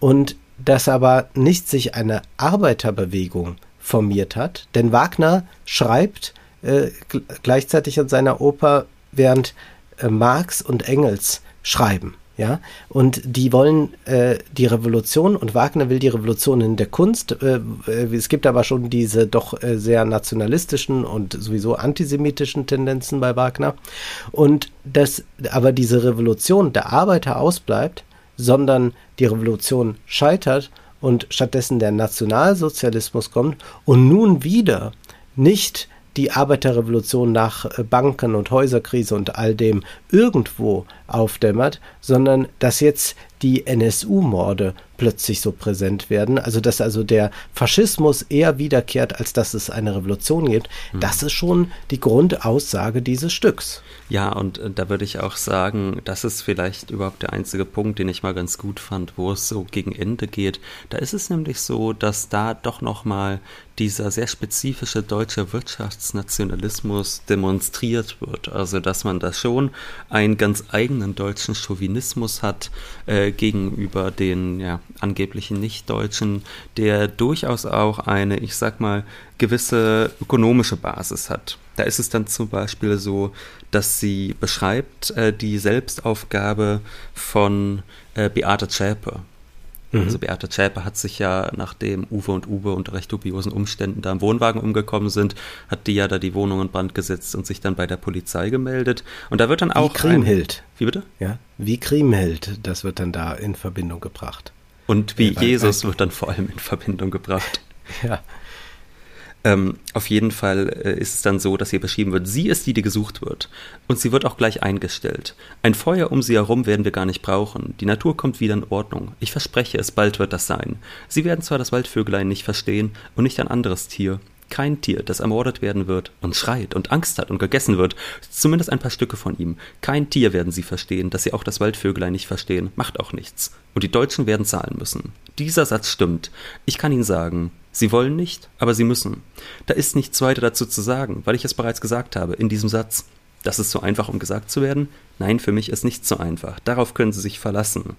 Und dass aber nicht sich eine Arbeiterbewegung formiert hat, denn Wagner schreibt äh, gleichzeitig an seiner Oper, während äh, Marx und Engels schreiben. Ja, und die wollen äh, die Revolution und Wagner will die Revolution in der Kunst. Äh, äh, es gibt aber schon diese doch äh, sehr nationalistischen und sowieso antisemitischen Tendenzen bei Wagner. Und dass aber diese Revolution der Arbeiter ausbleibt, sondern die Revolution scheitert und stattdessen der Nationalsozialismus kommt und nun wieder nicht die Arbeiterrevolution nach äh, Banken und Häuserkrise und all dem irgendwo aufdämmert, sondern dass jetzt die NSU-Morde plötzlich so präsent werden, also dass also der Faschismus eher wiederkehrt, als dass es eine Revolution gibt, mhm. das ist schon die Grundaussage dieses Stücks. Ja, und äh, da würde ich auch sagen, das ist vielleicht überhaupt der einzige Punkt, den ich mal ganz gut fand, wo es so gegen Ende geht. Da ist es nämlich so, dass da doch nochmal dieser sehr spezifische deutsche Wirtschaftsnationalismus demonstriert wird. Also, dass man da schon einen ganz eigenen deutschen Chauvinismus hat äh, gegenüber den ja, angeblichen Nicht-Deutschen, der durchaus auch eine, ich sag mal, gewisse ökonomische Basis hat. Da ist es dann zum Beispiel so, dass sie beschreibt äh, die Selbstaufgabe von äh, Beate Zschäpe. Mhm. Also Beate Zschäpe hat sich ja, nachdem Uwe und Uwe unter recht dubiosen Umständen da im Wohnwagen umgekommen sind, hat die ja da die Wohnung in Brand gesetzt und sich dann bei der Polizei gemeldet. Und da wird dann auch. Wie Kriemhild. Ein, wie bitte? Ja, wie Kriemhild, das wird dann da in Verbindung gebracht. Und wie ja, Jesus wird dann vor allem in Verbindung gebracht. Ja. Ähm, auf jeden Fall äh, ist es dann so, dass hier beschrieben wird, sie ist die, die gesucht wird. Und sie wird auch gleich eingestellt. Ein Feuer um sie herum werden wir gar nicht brauchen. Die Natur kommt wieder in Ordnung. Ich verspreche es, bald wird das sein. Sie werden zwar das Waldvögelein nicht verstehen und nicht ein anderes Tier. Kein Tier, das ermordet werden wird und schreit und Angst hat und gegessen wird, zumindest ein paar Stücke von ihm. Kein Tier werden sie verstehen, dass sie auch das Waldvögelein nicht verstehen, macht auch nichts. Und die Deutschen werden zahlen müssen. Dieser Satz stimmt. Ich kann Ihnen sagen, Sie wollen nicht, aber sie müssen. Da ist nichts weiter dazu zu sagen, weil ich es bereits gesagt habe in diesem Satz. Das ist so einfach, um gesagt zu werden? Nein, für mich ist nichts so einfach. Darauf können Sie sich verlassen.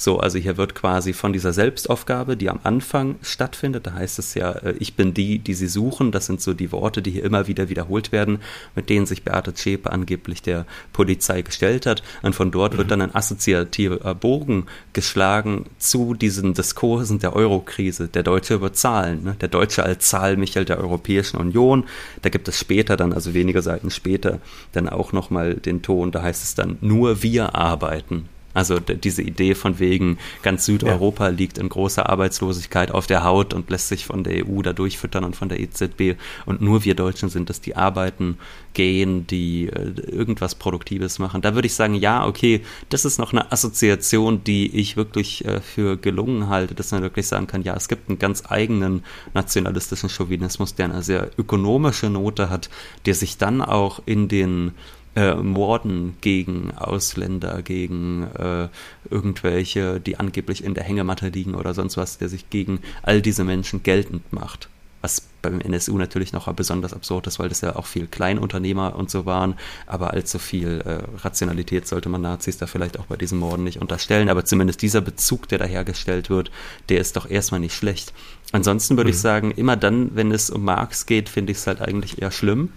So, also hier wird quasi von dieser Selbstaufgabe, die am Anfang stattfindet, da heißt es ja, äh, ich bin die, die sie suchen, das sind so die Worte, die hier immer wieder wiederholt werden, mit denen sich Beate Zschäpe angeblich der Polizei gestellt hat. Und von dort mhm. wird dann ein assoziativer Bogen geschlagen zu diesen Diskursen der Eurokrise. Der Deutsche über Zahlen, ne? der Deutsche als Zahlmichel der Europäischen Union. Da gibt es später dann, also wenige Seiten später, dann auch nochmal den Ton, da heißt es dann, nur wir arbeiten. Also diese Idee von wegen, ganz Südeuropa ja. liegt in großer Arbeitslosigkeit auf der Haut und lässt sich von der EU da durchfüttern und von der EZB. Und nur wir Deutschen sind es, die arbeiten, gehen, die äh, irgendwas Produktives machen. Da würde ich sagen, ja, okay, das ist noch eine Assoziation, die ich wirklich äh, für gelungen halte, dass man wirklich sagen kann, ja, es gibt einen ganz eigenen nationalistischen Chauvinismus, der eine sehr ökonomische Note hat, der sich dann auch in den äh, Morden gegen Ausländer, gegen äh, irgendwelche, die angeblich in der Hängematte liegen oder sonst was, der sich gegen all diese Menschen geltend macht. Was beim NSU natürlich noch besonders absurd ist, weil das ja auch viel Kleinunternehmer und so waren, aber allzu viel äh, Rationalität sollte man Nazis da vielleicht auch bei diesen Morden nicht unterstellen, aber zumindest dieser Bezug, der da hergestellt wird, der ist doch erstmal nicht schlecht. Ansonsten würde mhm. ich sagen, immer dann, wenn es um Marx geht, finde ich es halt eigentlich eher schlimm,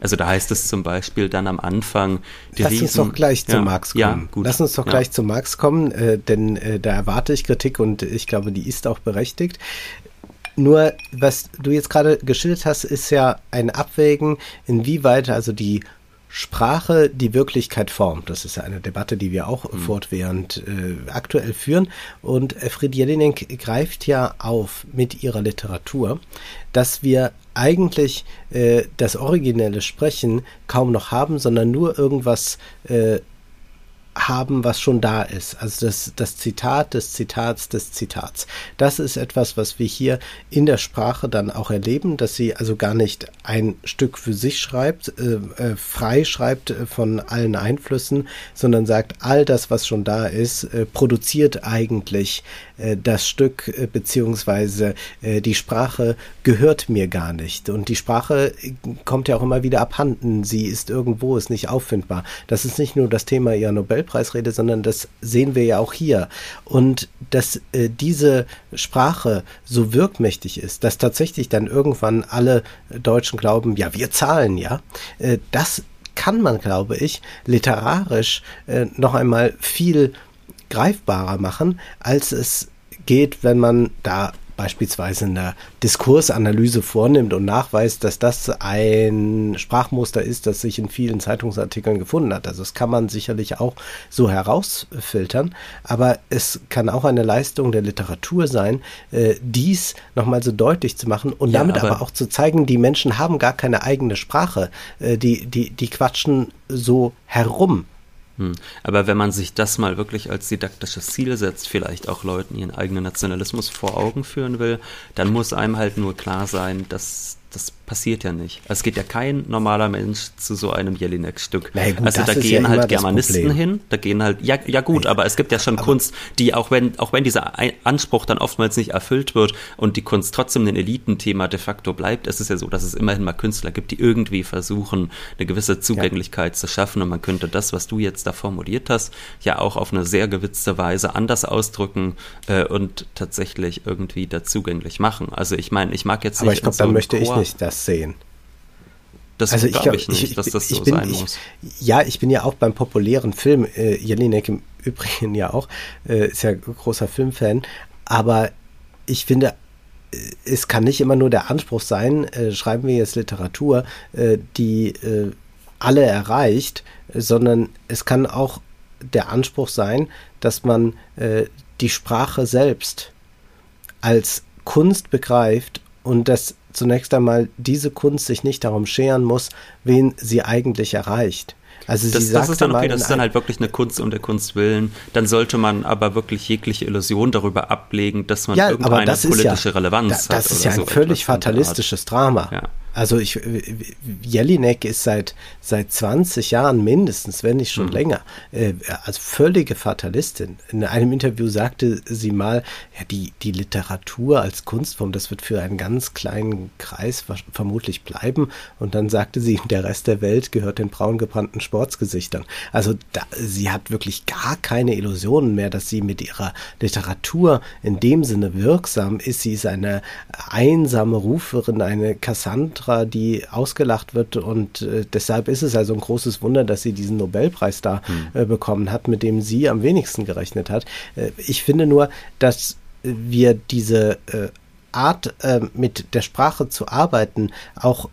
also da heißt es zum Beispiel dann am Anfang. Die Lass Riesen, uns doch gleich ja, zu Marx kommen. Ja, gut. Lass uns doch ja. gleich zu Marx kommen, äh, denn äh, da erwarte ich Kritik und ich glaube, die ist auch berechtigt. Nur, was du jetzt gerade geschildert hast, ist ja ein Abwägen, inwieweit also die Sprache die Wirklichkeit formt. Das ist ja eine Debatte, die wir auch mhm. fortwährend äh, aktuell führen. Und Fried Jelinek greift ja auf mit ihrer Literatur, dass wir eigentlich äh, das originelle Sprechen kaum noch haben, sondern nur irgendwas äh, haben, was schon da ist. Also das, das Zitat des Zitats des Zitats. Das ist etwas, was wir hier in der Sprache dann auch erleben, dass sie also gar nicht ein Stück für sich schreibt, äh, äh, frei schreibt äh, von allen Einflüssen, sondern sagt, all das, was schon da ist, äh, produziert eigentlich äh, das Stück äh, beziehungsweise die Sprache gehört mir gar nicht. Und die Sprache kommt ja auch immer wieder abhanden. Sie ist irgendwo, ist nicht auffindbar. Das ist nicht nur das Thema ihrer Nobel Nobelpreisrede, sondern das sehen wir ja auch hier. Und dass äh, diese Sprache so wirkmächtig ist, dass tatsächlich dann irgendwann alle Deutschen glauben, ja, wir zahlen ja, äh, das kann man, glaube ich, literarisch äh, noch einmal viel greifbarer machen, als es geht, wenn man da beispielsweise eine Diskursanalyse vornimmt und nachweist, dass das ein Sprachmuster ist, das sich in vielen Zeitungsartikeln gefunden hat. Also das kann man sicherlich auch so herausfiltern, aber es kann auch eine Leistung der Literatur sein, äh, dies nochmal so deutlich zu machen und ja, damit aber, aber, auch zu zeigen, die Menschen haben gar keine eigene Sprache, äh, die, die, die quatschen so herum. Aber wenn man sich das mal wirklich als didaktisches Ziel setzt, vielleicht auch Leuten ihren eigenen Nationalismus vor Augen führen will, dann muss einem halt nur klar sein, dass das passiert ja nicht. Es geht ja kein normaler Mensch zu so einem Jelinek-Stück. also da gehen ja halt Germanisten hin, da gehen halt, ja, ja gut, ja, aber es gibt ja schon Kunst, die auch wenn, auch wenn dieser Anspruch dann oftmals nicht erfüllt wird und die Kunst trotzdem ein Elitenthema de facto bleibt, es ist ja so, dass es immerhin mal Künstler gibt, die irgendwie versuchen, eine gewisse Zugänglichkeit ja. zu schaffen und man könnte das, was du jetzt da formuliert hast, ja auch auf eine sehr gewitzte Weise anders ausdrücken äh, und tatsächlich irgendwie da zugänglich machen. Also ich meine, ich mag jetzt nicht. Aber ich glaube, so dann möchte Chor ich nicht das sehen. Das also glaube ich, ich, nicht, dass das so bin, sein muss. ja, ich bin ja auch beim populären Film, äh, Jelinek im Übrigen ja auch, äh, ist ja großer Filmfan, aber ich finde, äh, es kann nicht immer nur der Anspruch sein, äh, schreiben wir jetzt Literatur, äh, die äh, alle erreicht, sondern es kann auch der Anspruch sein, dass man äh, die Sprache selbst als Kunst begreift und dass zunächst einmal diese Kunst sich nicht darum scheren muss, wen sie eigentlich erreicht. Also das, das ist dann okay, das ist dann halt wirklich eine Kunst um der Kunst willen. Dann sollte man aber wirklich jegliche Illusion darüber ablegen, dass man ja, irgendeine politische ja, Relevanz da, das hat. Das ist ja ein so völlig fatalistisches Drama. Ja. Also ich, Jelinek ist seit, seit 20 Jahren mindestens, wenn nicht schon mhm. länger, äh, als völlige Fatalistin. In einem Interview sagte sie mal, ja, die, die Literatur als Kunstform, das wird für einen ganz kleinen Kreis vermutlich bleiben. Und dann sagte sie, der Rest der Welt gehört den braun gebrannten Sportsgesichtern. Also da, sie hat wirklich gar keine Illusionen mehr, dass sie mit ihrer Literatur in dem Sinne wirksam ist. Sie ist eine einsame Ruferin, eine Cassandra Matra, die ausgelacht wird und äh, deshalb ist es also ein großes Wunder, dass sie diesen Nobelpreis da hm. äh, bekommen hat, mit dem sie am wenigsten gerechnet hat. Äh, ich finde nur, dass wir diese äh, Art, äh, mit der Sprache zu arbeiten, auch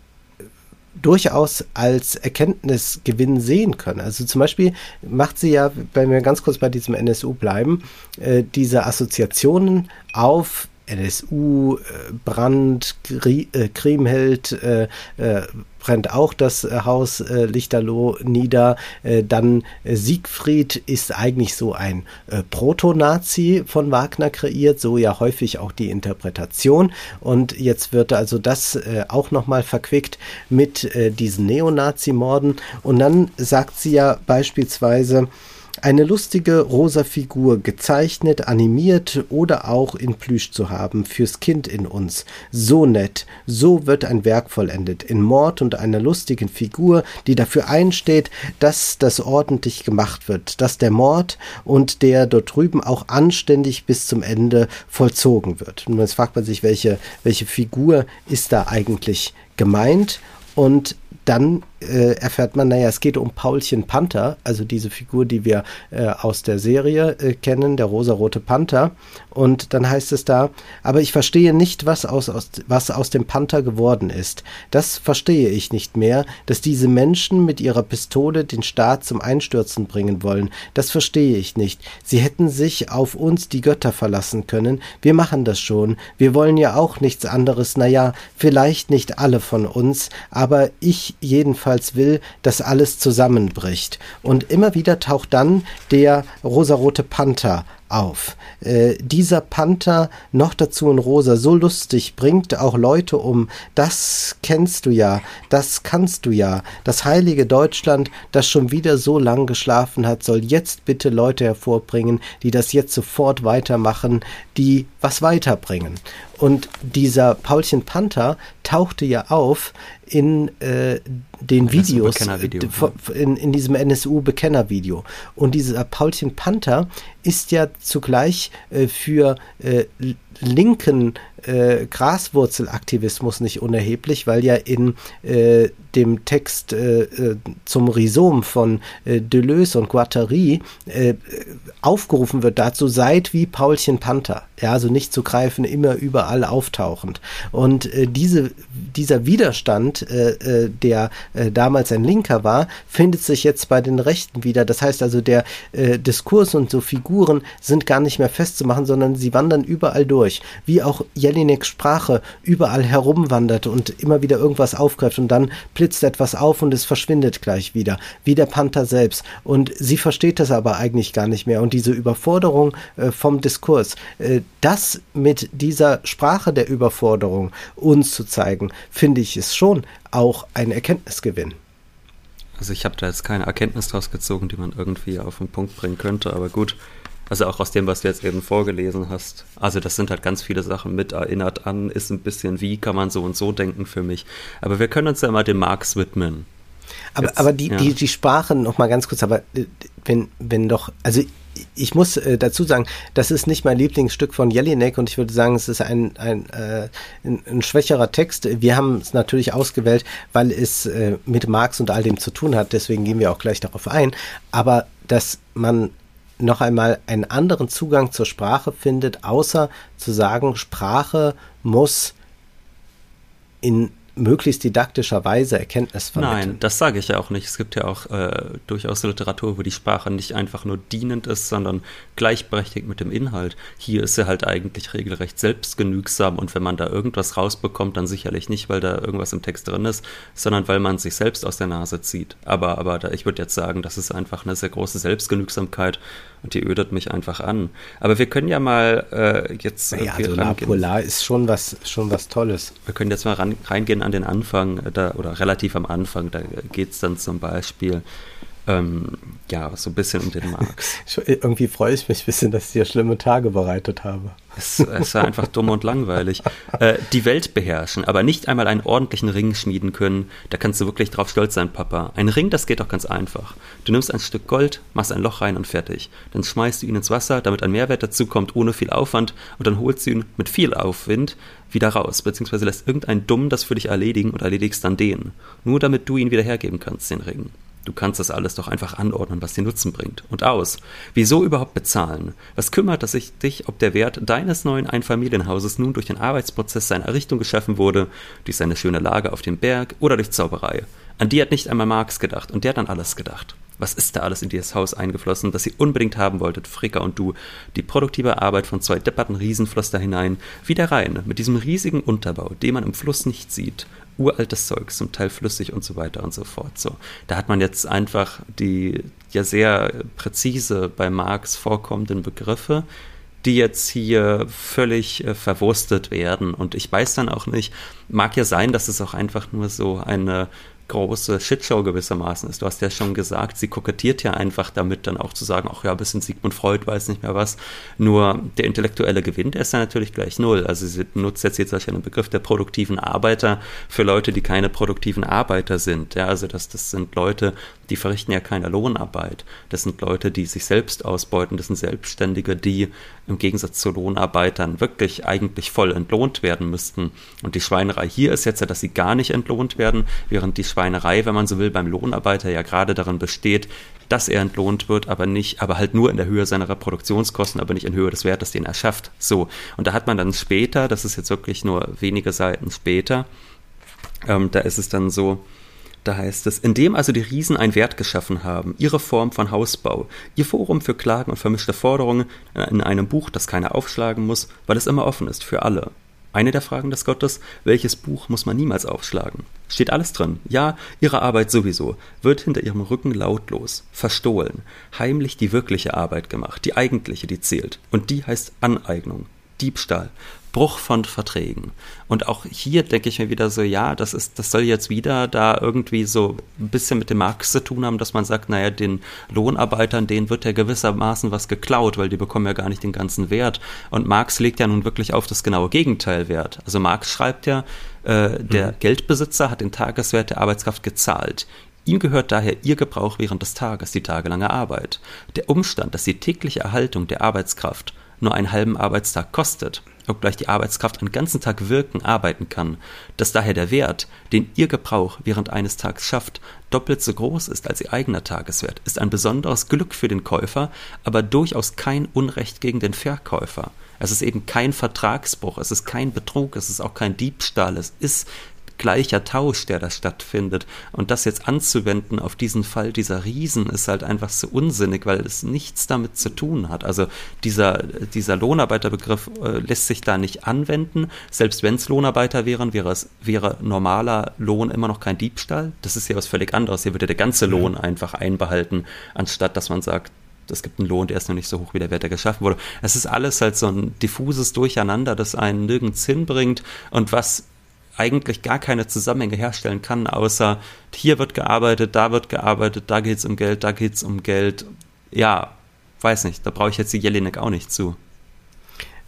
durchaus als Erkenntnisgewinn sehen können. Also zum Beispiel macht sie ja, wenn wir ganz kurz bei diesem NSU bleiben, äh, diese Assoziationen auf NSU, äh, Brand, äh, Kriemheld, äh, brennt auch das Haus Lichterloh nieder. dann Siegfried ist eigentlich so ein Proto-Nazi von Wagner kreiert, so ja häufig auch die Interpretation. Und jetzt wird also das auch nochmal verquickt mit diesen Neonazi-Morden. Und dann sagt sie ja beispielsweise, eine lustige rosa Figur, gezeichnet, animiert oder auch in Plüsch zu haben, fürs Kind in uns. So nett, so wird ein Werk vollendet, in Mord und einer lustigen Figur, die dafür einsteht, dass das ordentlich gemacht wird, dass der Mord und der dort drüben auch anständig bis zum Ende vollzogen wird. Und jetzt fragt man sich, welche, welche Figur ist da eigentlich gemeint? Und dann äh, erfährt man, naja, es geht um Paulchen Panther, also diese Figur, die wir äh, aus der Serie äh, kennen, der rosarote Panther. Und dann heißt es da, aber ich verstehe nicht, was aus, aus, was aus dem Panther geworden ist. Das verstehe ich nicht mehr, dass diese Menschen mit ihrer Pistole den Staat zum Einstürzen bringen wollen. Das verstehe ich nicht. Sie hätten sich auf uns die Götter verlassen können. Wir machen das schon. Wir wollen ja auch nichts anderes. Naja, vielleicht nicht alle von uns, aber ich jedenfalls jedenfalls will, dass alles zusammenbricht. Und immer wieder taucht dann der rosarote Panther auf. Äh, dieser Panther, noch dazu in rosa, so lustig, bringt auch Leute um. Das kennst du ja, das kannst du ja. Das heilige Deutschland, das schon wieder so lang geschlafen hat, soll jetzt bitte Leute hervorbringen, die das jetzt sofort weitermachen, die was weiterbringen. Und dieser Paulchen Panther tauchte ja auf in äh, den Videos, in, in diesem NSU-Bekenner-Video. Und dieser Paulchen Panther ist ja zugleich äh, für äh, linken äh, Graswurzelaktivismus nicht unerheblich, weil ja in äh, dem Text äh, äh zum Rhizom von äh, Deleuze und Guattari äh, aufgerufen wird dazu, seid wie Paulchen Panther. Ja, also nicht zu greifen, immer überall auftauchend. Und diese, dieser Widerstand, der damals ein Linker war, findet sich jetzt bei den Rechten wieder. Das heißt also, der Diskurs und so Figuren sind gar nicht mehr festzumachen, sondern sie wandern überall durch durch. Wie auch Jelineks Sprache überall herumwandert und immer wieder irgendwas aufgreift und dann blitzt etwas auf und es verschwindet gleich wieder. Wie der Panther selbst. Und sie versteht das aber eigentlich gar nicht mehr. Und diese Überforderung äh, vom Diskurs, äh, das mit dieser Sprache der Überforderung uns zu zeigen, finde ich, ist schon auch ein Erkenntnisgewinn. Also ich habe da jetzt keine Erkenntnis draus gezogen, die man irgendwie auf den Punkt bringen könnte, aber gut. Also auch aus dem, was du jetzt eben vorgelesen hast. Also das sind halt ganz viele Sachen mit erinnert an, ist ein bisschen wie, kann man so und so denken für mich. Aber wir können uns ja mal dem Marx widmen. Aber, jetzt, aber die, ja. die, die Sprache, noch mal ganz kurz, aber äh, wenn, wenn doch, also ich muss äh, dazu sagen, das ist nicht mein Lieblingsstück von Jelinek und ich würde sagen, es ist ein, ein, äh, ein, ein schwächerer Text. Wir haben es natürlich ausgewählt, weil es äh, mit Marx und all dem zu tun hat, deswegen gehen wir auch gleich darauf ein. Aber dass man noch einmal einen anderen Zugang zur Sprache findet, außer zu sagen, Sprache muss in möglichst didaktischer Weise Erkenntnis vermitteln. Nein, das sage ich ja auch nicht. Es gibt ja auch äh, durchaus Literatur, wo die Sprache nicht einfach nur dienend ist, sondern gleichberechtigt mit dem Inhalt. Hier ist sie halt eigentlich regelrecht selbstgenügsam und wenn man da irgendwas rausbekommt, dann sicherlich nicht, weil da irgendwas im Text drin ist, sondern weil man sich selbst aus der Nase zieht. Aber, aber da, ich würde jetzt sagen, das ist einfach eine sehr große Selbstgenügsamkeit und die ödet mich einfach an. Aber wir können ja mal äh, jetzt. Naja, also Polar ist schon was, schon was Tolles. Wir können jetzt mal ran, reingehen an den Anfang, äh, da, oder relativ am Anfang, da geht es dann zum Beispiel ähm, ja, so ein bisschen um den Marx. irgendwie freue ich mich ein bisschen, dass ich dir schlimme Tage bereitet habe. Es, es war einfach dumm und langweilig. Äh, die Welt beherrschen, aber nicht einmal einen ordentlichen Ring schmieden können, da kannst du wirklich drauf stolz sein, Papa. Ein Ring, das geht doch ganz einfach. Du nimmst ein Stück Gold, machst ein Loch rein und fertig. Dann schmeißt du ihn ins Wasser, damit ein Mehrwert dazukommt, ohne viel Aufwand, und dann holst du ihn mit viel Aufwind wieder raus, beziehungsweise lässt irgendein Dumm das für dich erledigen und erledigst dann den. Nur damit du ihn wieder hergeben kannst, den Ring. Du kannst das alles doch einfach anordnen, was dir Nutzen bringt. Und aus. Wieso überhaupt bezahlen? Was kümmert es dich, ob der Wert deines neuen Einfamilienhauses nun durch den Arbeitsprozess seiner Errichtung geschaffen wurde, durch seine schöne Lage auf dem Berg oder durch Zauberei? An die hat nicht einmal Marx gedacht und der hat an alles gedacht. Was ist da alles in dieses Haus eingeflossen, das ihr unbedingt haben wolltet, Fricker und du? Die produktive Arbeit von zwei depperten Riesen floss da hinein, wie der Rhein, mit diesem riesigen Unterbau, den man im Fluss nicht sieht uraltes Zeug, zum Teil flüssig und so weiter und so fort. So, da hat man jetzt einfach die ja sehr präzise bei Marx vorkommenden Begriffe, die jetzt hier völlig äh, verwurstet werden. Und ich weiß dann auch nicht, mag ja sein, dass es auch einfach nur so eine große Shitshow gewissermaßen ist. Du hast ja schon gesagt, sie kokettiert ja einfach damit, dann auch zu sagen, ach ja, ein bisschen Sigmund Freud weiß nicht mehr was. Nur der intellektuelle Gewinn, der ist ja natürlich gleich null. Also sie nutzt jetzt jetzt einen Begriff der produktiven Arbeiter für Leute, die keine produktiven Arbeiter sind. Ja, also das, das sind Leute, die verrichten ja keine Lohnarbeit. Das sind Leute, die sich selbst ausbeuten. Das sind Selbstständige, die im Gegensatz zu Lohnarbeitern wirklich eigentlich voll entlohnt werden müssten. Und die Schweinerei hier ist jetzt ja, dass sie gar nicht entlohnt werden, während die Schweinerei, wenn man so will, beim Lohnarbeiter ja gerade darin besteht, dass er entlohnt wird, aber nicht, aber halt nur in der Höhe seiner Reproduktionskosten, aber nicht in Höhe des Wertes, den er schafft. So. Und da hat man dann später, das ist jetzt wirklich nur wenige Seiten später, ähm, da ist es dann so, da heißt es, indem also die Riesen einen Wert geschaffen haben, ihre Form von Hausbau, ihr Forum für Klagen und vermischte Forderungen in einem Buch, das keiner aufschlagen muss, weil es immer offen ist für alle. Eine der Fragen des Gottes, welches Buch muss man niemals aufschlagen? Steht alles drin. Ja, ihre Arbeit sowieso. Wird hinter ihrem Rücken lautlos, verstohlen, heimlich die wirkliche Arbeit gemacht, die eigentliche, die zählt. Und die heißt Aneignung, Diebstahl, Bruch von Verträgen. Und auch hier denke ich mir wieder so, ja, das ist, das soll jetzt wieder da irgendwie so ein bisschen mit dem Marx zu tun haben, dass man sagt, naja, den Lohnarbeitern, denen wird ja gewissermaßen was geklaut, weil die bekommen ja gar nicht den ganzen Wert. Und Marx legt ja nun wirklich auf das genaue Gegenteil Wert. Also Marx schreibt ja, äh, der mhm. Geldbesitzer hat den Tageswert der Arbeitskraft gezahlt. Ihm gehört daher ihr Gebrauch während des Tages, die tagelange Arbeit. Der Umstand, dass die tägliche Erhaltung der Arbeitskraft nur einen halben Arbeitstag kostet, obgleich die Arbeitskraft einen ganzen Tag wirken, arbeiten kann, dass daher der Wert, den ihr Gebrauch während eines Tags schafft, doppelt so groß ist als ihr eigener Tageswert, ist ein besonderes Glück für den Käufer, aber durchaus kein Unrecht gegen den Verkäufer. Es ist eben kein Vertragsbruch, es ist kein Betrug, es ist auch kein Diebstahl, es ist gleicher Tausch, der da stattfindet. Und das jetzt anzuwenden auf diesen Fall dieser Riesen ist halt einfach so unsinnig, weil es nichts damit zu tun hat. Also dieser, dieser Lohnarbeiterbegriff äh, lässt sich da nicht anwenden. Selbst wenn es Lohnarbeiter wären, wäre es wäre normaler Lohn immer noch kein Diebstahl. Das ist ja was völlig anderes. Hier wird ja der ganze. Lohn einfach einbehalten, anstatt dass man sagt, es gibt einen Lohn, der ist noch nicht so hoch wie der Wert, der geschaffen wurde. Es ist alles halt so ein diffuses Durcheinander, das einen nirgends hinbringt und was eigentlich gar keine Zusammenhänge herstellen kann, außer hier wird gearbeitet, da wird gearbeitet, da geht es um Geld, da geht es um Geld. Ja, weiß nicht, da brauche ich jetzt die Jelinek auch nicht zu.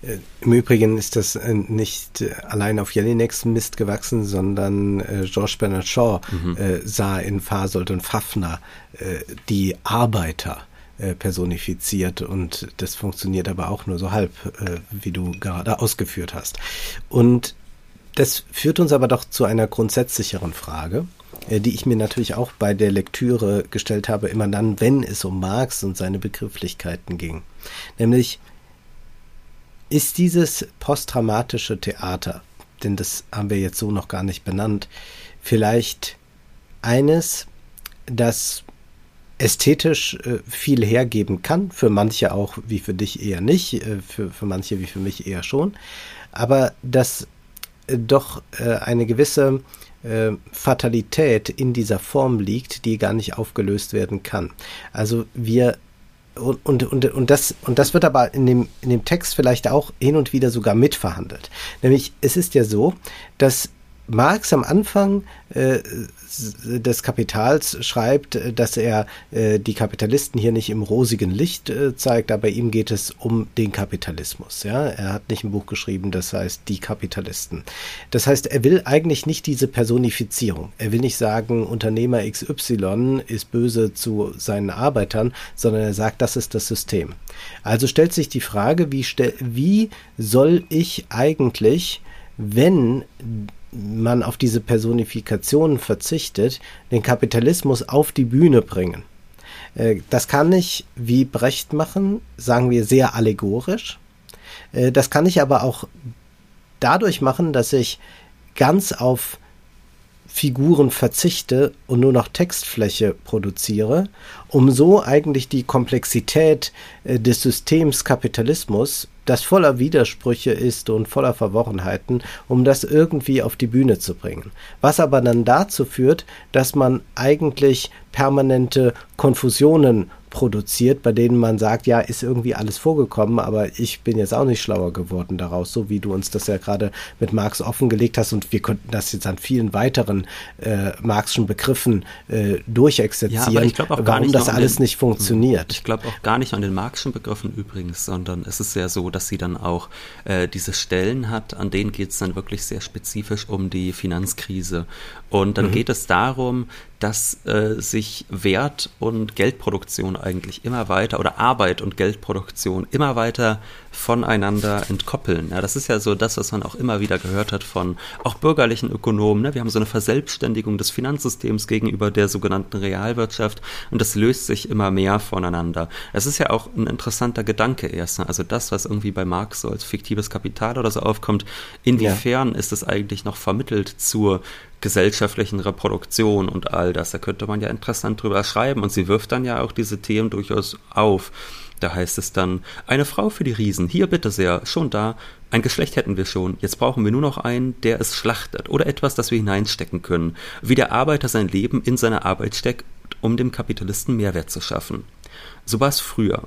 Äh, Im Übrigen ist das äh, nicht äh, allein auf Jelineks Mist gewachsen, sondern George Bernard Shaw mhm. sah in Fasold und Fafner die Arbeiter personifiziert und das funktioniert aber auch nur so halb, wie du gerade ausgeführt hast. Und das führt uns aber doch zu einer grundsätzlicheren Frage, äh, die ich mir natürlich auch bei der Lektüre gestellt habe, immer dann, wenn es um Marx und seine Begrifflichkeiten ging. Nämlich, ist dieses posttraumatische Theater, denn das haben wir jetzt so noch gar nicht benannt, vielleicht eines, das ästhetisch äh, viel hergeben kann, für manche auch wie für dich eher nicht, äh, für, für manche wie für mich eher schon, aber das doch äh, eine gewisse äh, Fatalität in dieser Form liegt, die gar nicht aufgelöst werden kann. Also wir und, und, und, und, das, und das wird aber in dem, in dem Text vielleicht auch hin und wieder sogar mitverhandelt. Nämlich, es ist ja so, dass Marx am Anfang äh, des Kapitals schreibt, dass er äh, die Kapitalisten hier nicht im rosigen Licht äh, zeigt, aber ihm geht es um den Kapitalismus. Ja? Er hat nicht ein Buch geschrieben, das heißt die Kapitalisten. Das heißt, er will eigentlich nicht diese Personifizierung. Er will nicht sagen, Unternehmer XY ist böse zu seinen Arbeitern, sondern er sagt, das ist das System. Also stellt sich die Frage, wie, wie soll ich eigentlich, wenn man auf diese Personifikation verzichtet, den Kapitalismus auf die Bühne bringen. Äh, das kann ich wie Brecht machen, sagen wir sehr allegorisch. Äh, das kann ich aber auch dadurch machen, dass ich ganz auf Figuren verzichte und nur noch Textfläche produziere, um so eigentlich die Komplexität äh, des Systems Kapitalismus das voller Widersprüche ist und voller Verworrenheiten, um das irgendwie auf die Bühne zu bringen. Was aber dann dazu führt, dass man eigentlich permanente Konfusionen produziert, bei denen man sagt, ja, ist irgendwie alles vorgekommen, aber ich bin jetzt auch nicht schlauer geworden daraus, so wie du uns das ja gerade mit Marx offengelegt hast und wir könnten das jetzt an vielen weiteren äh, Marxischen Begriffen äh, durchexerzieren, ja, warum das alles den, nicht funktioniert. Ich glaube auch gar nicht an den Marxischen Begriffen übrigens, sondern es ist ja so, dass sie dann auch äh, diese Stellen hat, an denen geht es dann wirklich sehr spezifisch um die Finanzkrise. Und dann mhm. geht es darum, dass äh, sich Wert und Geldproduktion eigentlich immer weiter oder Arbeit und Geldproduktion immer weiter voneinander entkoppeln. Ja, das ist ja so das, was man auch immer wieder gehört hat von auch bürgerlichen Ökonomen. Ne? Wir haben so eine Verselbstständigung des Finanzsystems gegenüber der sogenannten Realwirtschaft und das löst sich immer mehr voneinander. Es ist ja auch ein interessanter Gedanke erst. Ne? Also das, was irgendwie bei Marx so als fiktives Kapital oder so aufkommt, inwiefern ja. ist es eigentlich noch vermittelt zur gesellschaftlichen Reproduktion und all das. Da könnte man ja interessant drüber schreiben und sie wirft dann ja auch diese Themen durchaus auf. Da heißt es dann, eine Frau für die Riesen, hier bitte sehr, schon da, ein Geschlecht hätten wir schon, jetzt brauchen wir nur noch einen, der es schlachtet oder etwas, das wir hineinstecken können, wie der Arbeiter sein Leben in seine Arbeit steckt, um dem Kapitalisten Mehrwert zu schaffen. So war es früher.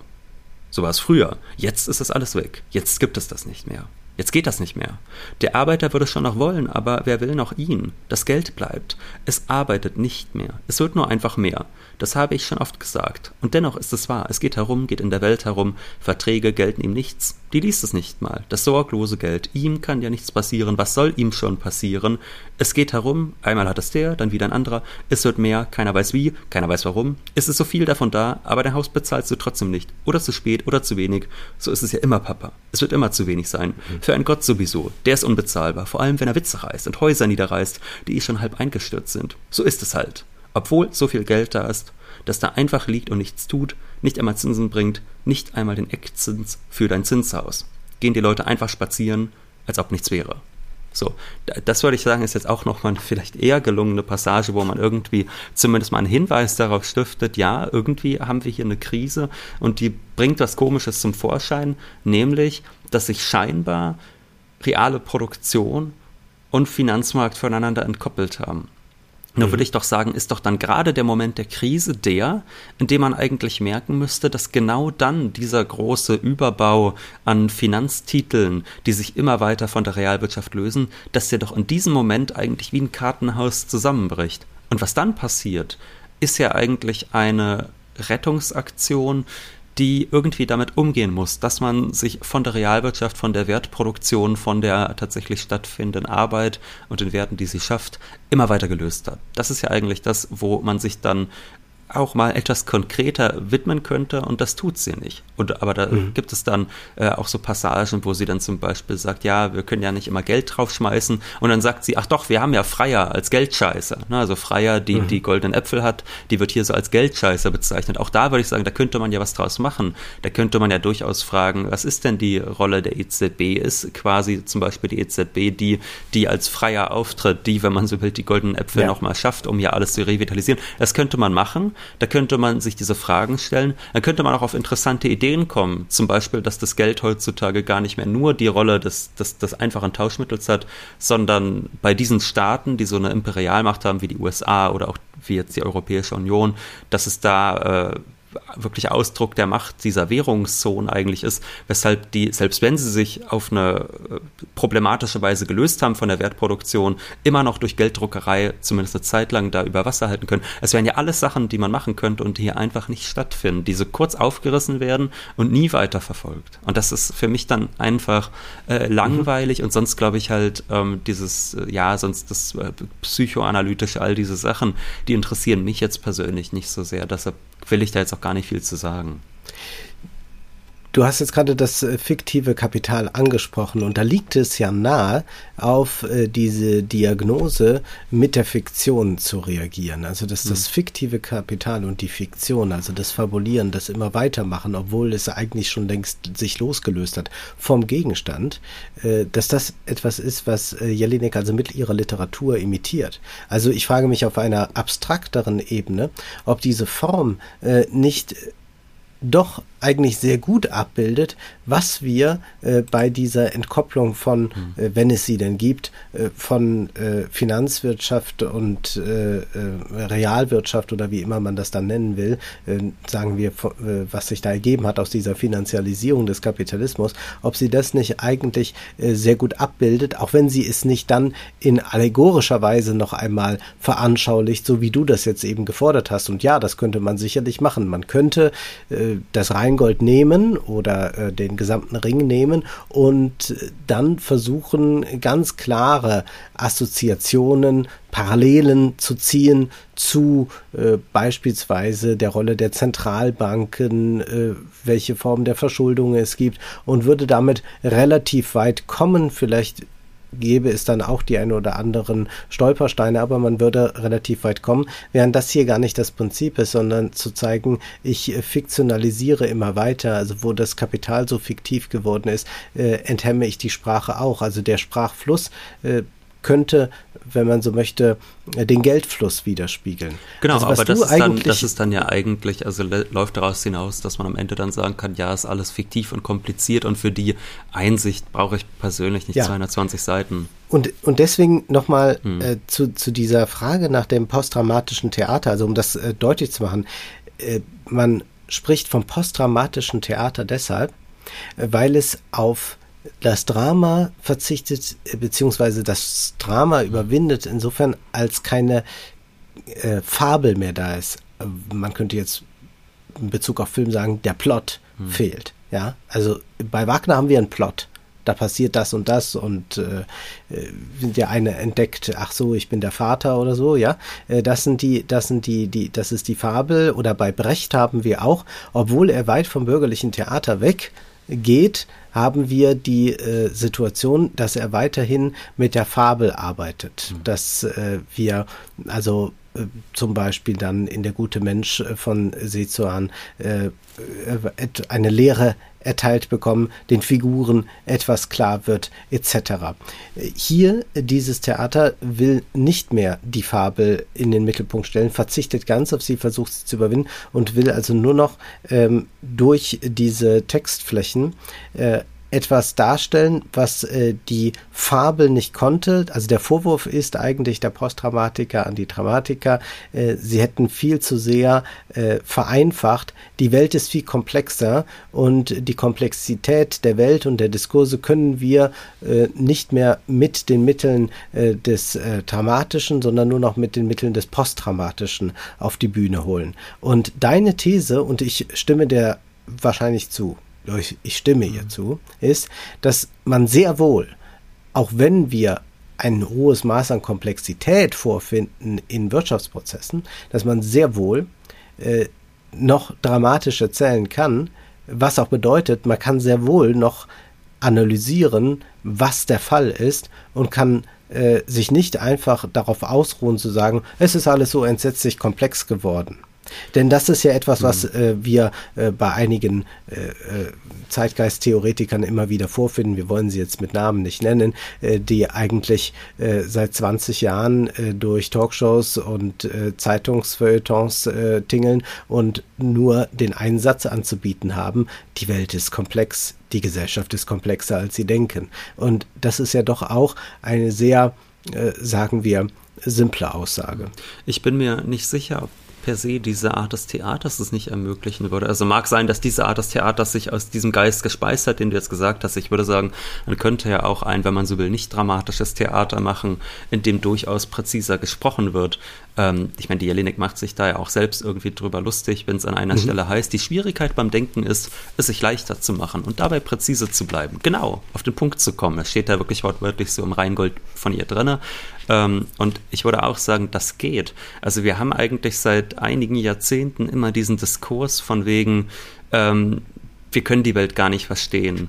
So war es früher. Jetzt ist das alles weg. Jetzt gibt es das nicht mehr. Jetzt geht das nicht mehr. Der Arbeiter würde es schon noch wollen, aber wer will noch ihn? Das Geld bleibt. Es arbeitet nicht mehr. Es wird nur einfach mehr. Das habe ich schon oft gesagt. Und dennoch ist es wahr. Es geht herum, geht in der Welt herum. Verträge gelten ihm nichts. Die liest es nicht mal. Das sorglose Geld. Ihm kann ja nichts passieren. Was soll ihm schon passieren? Es geht herum. Einmal hat es der, dann wieder ein anderer. Es wird mehr. Keiner weiß wie. Keiner weiß warum. Es ist so viel davon da, aber dein Haus bezahlst du trotzdem nicht. Oder zu spät oder zu wenig. So ist es ja immer, Papa. Es wird immer zu wenig sein. Für einen Gott sowieso. Der ist unbezahlbar. Vor allem, wenn er Witze reißt und Häuser niederreißt, die eh schon halb eingestürzt sind. So ist es halt. Obwohl so viel Geld da ist, das da einfach liegt und nichts tut, nicht einmal Zinsen bringt, nicht einmal den Eckzins für dein Zinshaus. Gehen die Leute einfach spazieren, als ob nichts wäre. So, das würde ich sagen, ist jetzt auch nochmal eine vielleicht eher gelungene Passage, wo man irgendwie zumindest mal einen Hinweis darauf stiftet, ja, irgendwie haben wir hier eine Krise und die bringt was Komisches zum Vorschein, nämlich, dass sich scheinbar reale Produktion und Finanzmarkt voneinander entkoppelt haben. Nur würde mhm. ich doch sagen, ist doch dann gerade der Moment der Krise der, in dem man eigentlich merken müsste, dass genau dann dieser große Überbau an Finanztiteln, die sich immer weiter von der Realwirtschaft lösen, dass der doch in diesem Moment eigentlich wie ein Kartenhaus zusammenbricht. Und was dann passiert, ist ja eigentlich eine Rettungsaktion, die irgendwie damit umgehen muss, dass man sich von der Realwirtschaft, von der Wertproduktion, von der tatsächlich stattfindenden Arbeit und den Werten, die sie schafft, immer weiter gelöst hat. Das ist ja eigentlich das, wo man sich dann auch mal etwas konkreter widmen könnte und das tut sie nicht. Und, aber da mhm. gibt es dann äh, auch so Passagen, wo sie dann zum Beispiel sagt, ja, wir können ja nicht immer Geld draufschmeißen und dann sagt sie, ach doch, wir haben ja Freier als Geldscheiße. Ne? Also Freier, die mhm. die goldenen Äpfel hat, die wird hier so als Geldscheiße bezeichnet. Auch da würde ich sagen, da könnte man ja was draus machen. Da könnte man ja durchaus fragen, was ist denn die Rolle der EZB? Ist quasi zum Beispiel die EZB die, die als Freier auftritt, die, wenn man so will, die goldenen Äpfel ja. nochmal schafft, um hier alles zu revitalisieren. Das könnte man machen. Da könnte man sich diese Fragen stellen. Dann könnte man auch auf interessante Ideen kommen. Zum Beispiel, dass das Geld heutzutage gar nicht mehr nur die Rolle des, des, des einfachen Tauschmittels hat, sondern bei diesen Staaten, die so eine Imperialmacht haben wie die USA oder auch wie jetzt die Europäische Union, dass es da äh, wirklich Ausdruck der Macht dieser Währungszone eigentlich ist, weshalb die, selbst wenn sie sich auf eine äh, problematische Weise gelöst haben von der Wertproduktion, immer noch durch Gelddruckerei zumindest eine Zeit lang da über Wasser halten können. Es wären ja alles Sachen, die man machen könnte und die hier einfach nicht stattfinden, die so kurz aufgerissen werden und nie weiter verfolgt. Und das ist für mich dann einfach äh, langweilig mhm. und sonst glaube ich halt ähm, dieses, äh, ja, sonst das äh, psychoanalytische, all diese Sachen, die interessieren mich jetzt persönlich nicht so sehr. Deshalb will ich da jetzt auch gar nicht viel zu sagen. Du hast jetzt gerade das äh, fiktive Kapital angesprochen und da liegt es ja nahe, auf äh, diese Diagnose mit der Fiktion zu reagieren. Also dass das mhm. fiktive Kapital und die Fiktion, also das Fabulieren, das immer weitermachen, obwohl es eigentlich schon längst sich losgelöst hat vom Gegenstand, äh, dass das etwas ist, was Jelinek also mit ihrer Literatur imitiert. Also ich frage mich auf einer abstrakteren Ebene, ob diese Form nicht doch eigentlich sehr gut abbildet, was wir äh, bei dieser Entkopplung von, mhm. äh, wenn es sie denn gibt, äh, von äh, Finanzwirtschaft und äh, äh, Realwirtschaft oder wie immer man das dann nennen will, sagen wir, was sich da ergeben hat aus dieser Finanzialisierung des Kapitalismus, ob sie das nicht eigentlich sehr gut abbildet, auch wenn sie es nicht dann in allegorischer Weise noch einmal veranschaulicht, so wie du das jetzt eben gefordert hast. Und ja, das könnte man sicherlich machen. Man könnte das rein Rheingold nehmen oder äh, den gesamten Ring nehmen und dann versuchen, ganz klare Assoziationen, Parallelen zu ziehen zu äh, beispielsweise der Rolle der Zentralbanken, äh, welche Form der Verschuldung es gibt und würde damit relativ weit kommen, vielleicht gäbe es dann auch die ein oder anderen Stolpersteine, aber man würde relativ weit kommen, während das hier gar nicht das Prinzip ist, sondern zu zeigen, ich fiktionalisiere immer weiter, also wo das Kapital so fiktiv geworden ist, äh, enthemme ich die Sprache auch. Also der Sprachfluss äh, könnte, wenn man so möchte, den Geldfluss widerspiegeln. Genau, also, aber das ist, dann, das ist dann ja eigentlich, also läuft daraus hinaus, dass man am Ende dann sagen kann, ja, ist alles fiktiv und kompliziert und für die Einsicht brauche ich persönlich nicht ja. 220 Seiten. Und, und deswegen nochmal hm. äh, zu, zu dieser Frage nach dem posttraumatischen Theater, also um das äh, deutlich zu machen, äh, man spricht vom posttraumatischen Theater deshalb, äh, weil es auf das Drama verzichtet, beziehungsweise das Drama überwindet insofern, als keine äh, Fabel mehr da ist. Man könnte jetzt in Bezug auf Film sagen, der Plot hm. fehlt. Ja, also bei Wagner haben wir einen Plot. Da passiert das und das und äh, äh der eine entdeckt, ach so, ich bin der Vater oder so, ja. Äh, das sind die, das sind die, die, das ist die Fabel. Oder bei Brecht haben wir auch, obwohl er weit vom bürgerlichen Theater weg geht, haben wir die äh, Situation, dass er weiterhin mit der Fabel arbeitet, mhm. dass äh, wir also äh, zum Beispiel dann in der gute Mensch äh, von Sezuan äh, eine Lehre erteilt bekommen, den Figuren etwas klar wird, etc. Hier, dieses Theater will nicht mehr die Fabel in den Mittelpunkt stellen, verzichtet ganz auf sie, versucht sie zu überwinden und will also nur noch ähm, durch diese Textflächen äh, etwas darstellen, was äh, die Fabel nicht konnte. Also der Vorwurf ist eigentlich der Postdramatiker an die Dramatiker, äh, sie hätten viel zu sehr äh, vereinfacht. Die Welt ist viel komplexer und die Komplexität der Welt und der Diskurse können wir äh, nicht mehr mit den Mitteln äh, des äh, Dramatischen, sondern nur noch mit den Mitteln des Postdramatischen auf die Bühne holen. Und deine These, und ich stimme der wahrscheinlich zu, ich stimme ihr mhm. zu, ist, dass man sehr wohl, auch wenn wir ein hohes Maß an Komplexität vorfinden in Wirtschaftsprozessen, dass man sehr wohl äh, noch dramatisch erzählen kann, was auch bedeutet, man kann sehr wohl noch analysieren, was der Fall ist und kann äh, sich nicht einfach darauf ausruhen zu sagen, es ist alles so entsetzlich komplex geworden. Denn das ist ja etwas, was mhm. äh, wir äh, bei einigen äh, äh, Zeitgeist-Theoretikern immer wieder vorfinden. Wir wollen sie jetzt mit Namen nicht nennen, äh, die eigentlich äh, seit 20 Jahren durch Talkshows und Zeitungsfeuilletons tingeln und nur den einen Satz anzubieten haben. Die Welt ist komplex, die Gesellschaft ist komplexer, als sie denken. Und das ist ja doch auch eine sehr, sagen wir, simple Aussage. Ich bin mir nicht sicher, ob per se diese Art des Theaters es nicht ermöglichen würde. Also mag sein, dass diese Art des Theaters sich aus diesem Geist gespeist hat, den du jetzt gesagt hast. Ich würde sagen, man könnte ja auch ein, wenn man so will, nicht dramatisches Theater machen, in dem durchaus präziser gesprochen wird. Ähm, ich meine, die Jelinek macht sich da ja auch selbst irgendwie drüber lustig, wenn es an einer mhm. Stelle heißt, die Schwierigkeit beim Denken ist, es sich leichter zu machen und dabei präzise zu bleiben. Genau, auf den Punkt zu kommen. Es steht da wirklich wortwörtlich so im Rheingold von ihr drinne. Ähm, und ich würde auch sagen, das geht. Also wir haben eigentlich seit einigen Jahrzehnten immer diesen Diskurs von wegen, ähm, wir können die Welt gar nicht verstehen.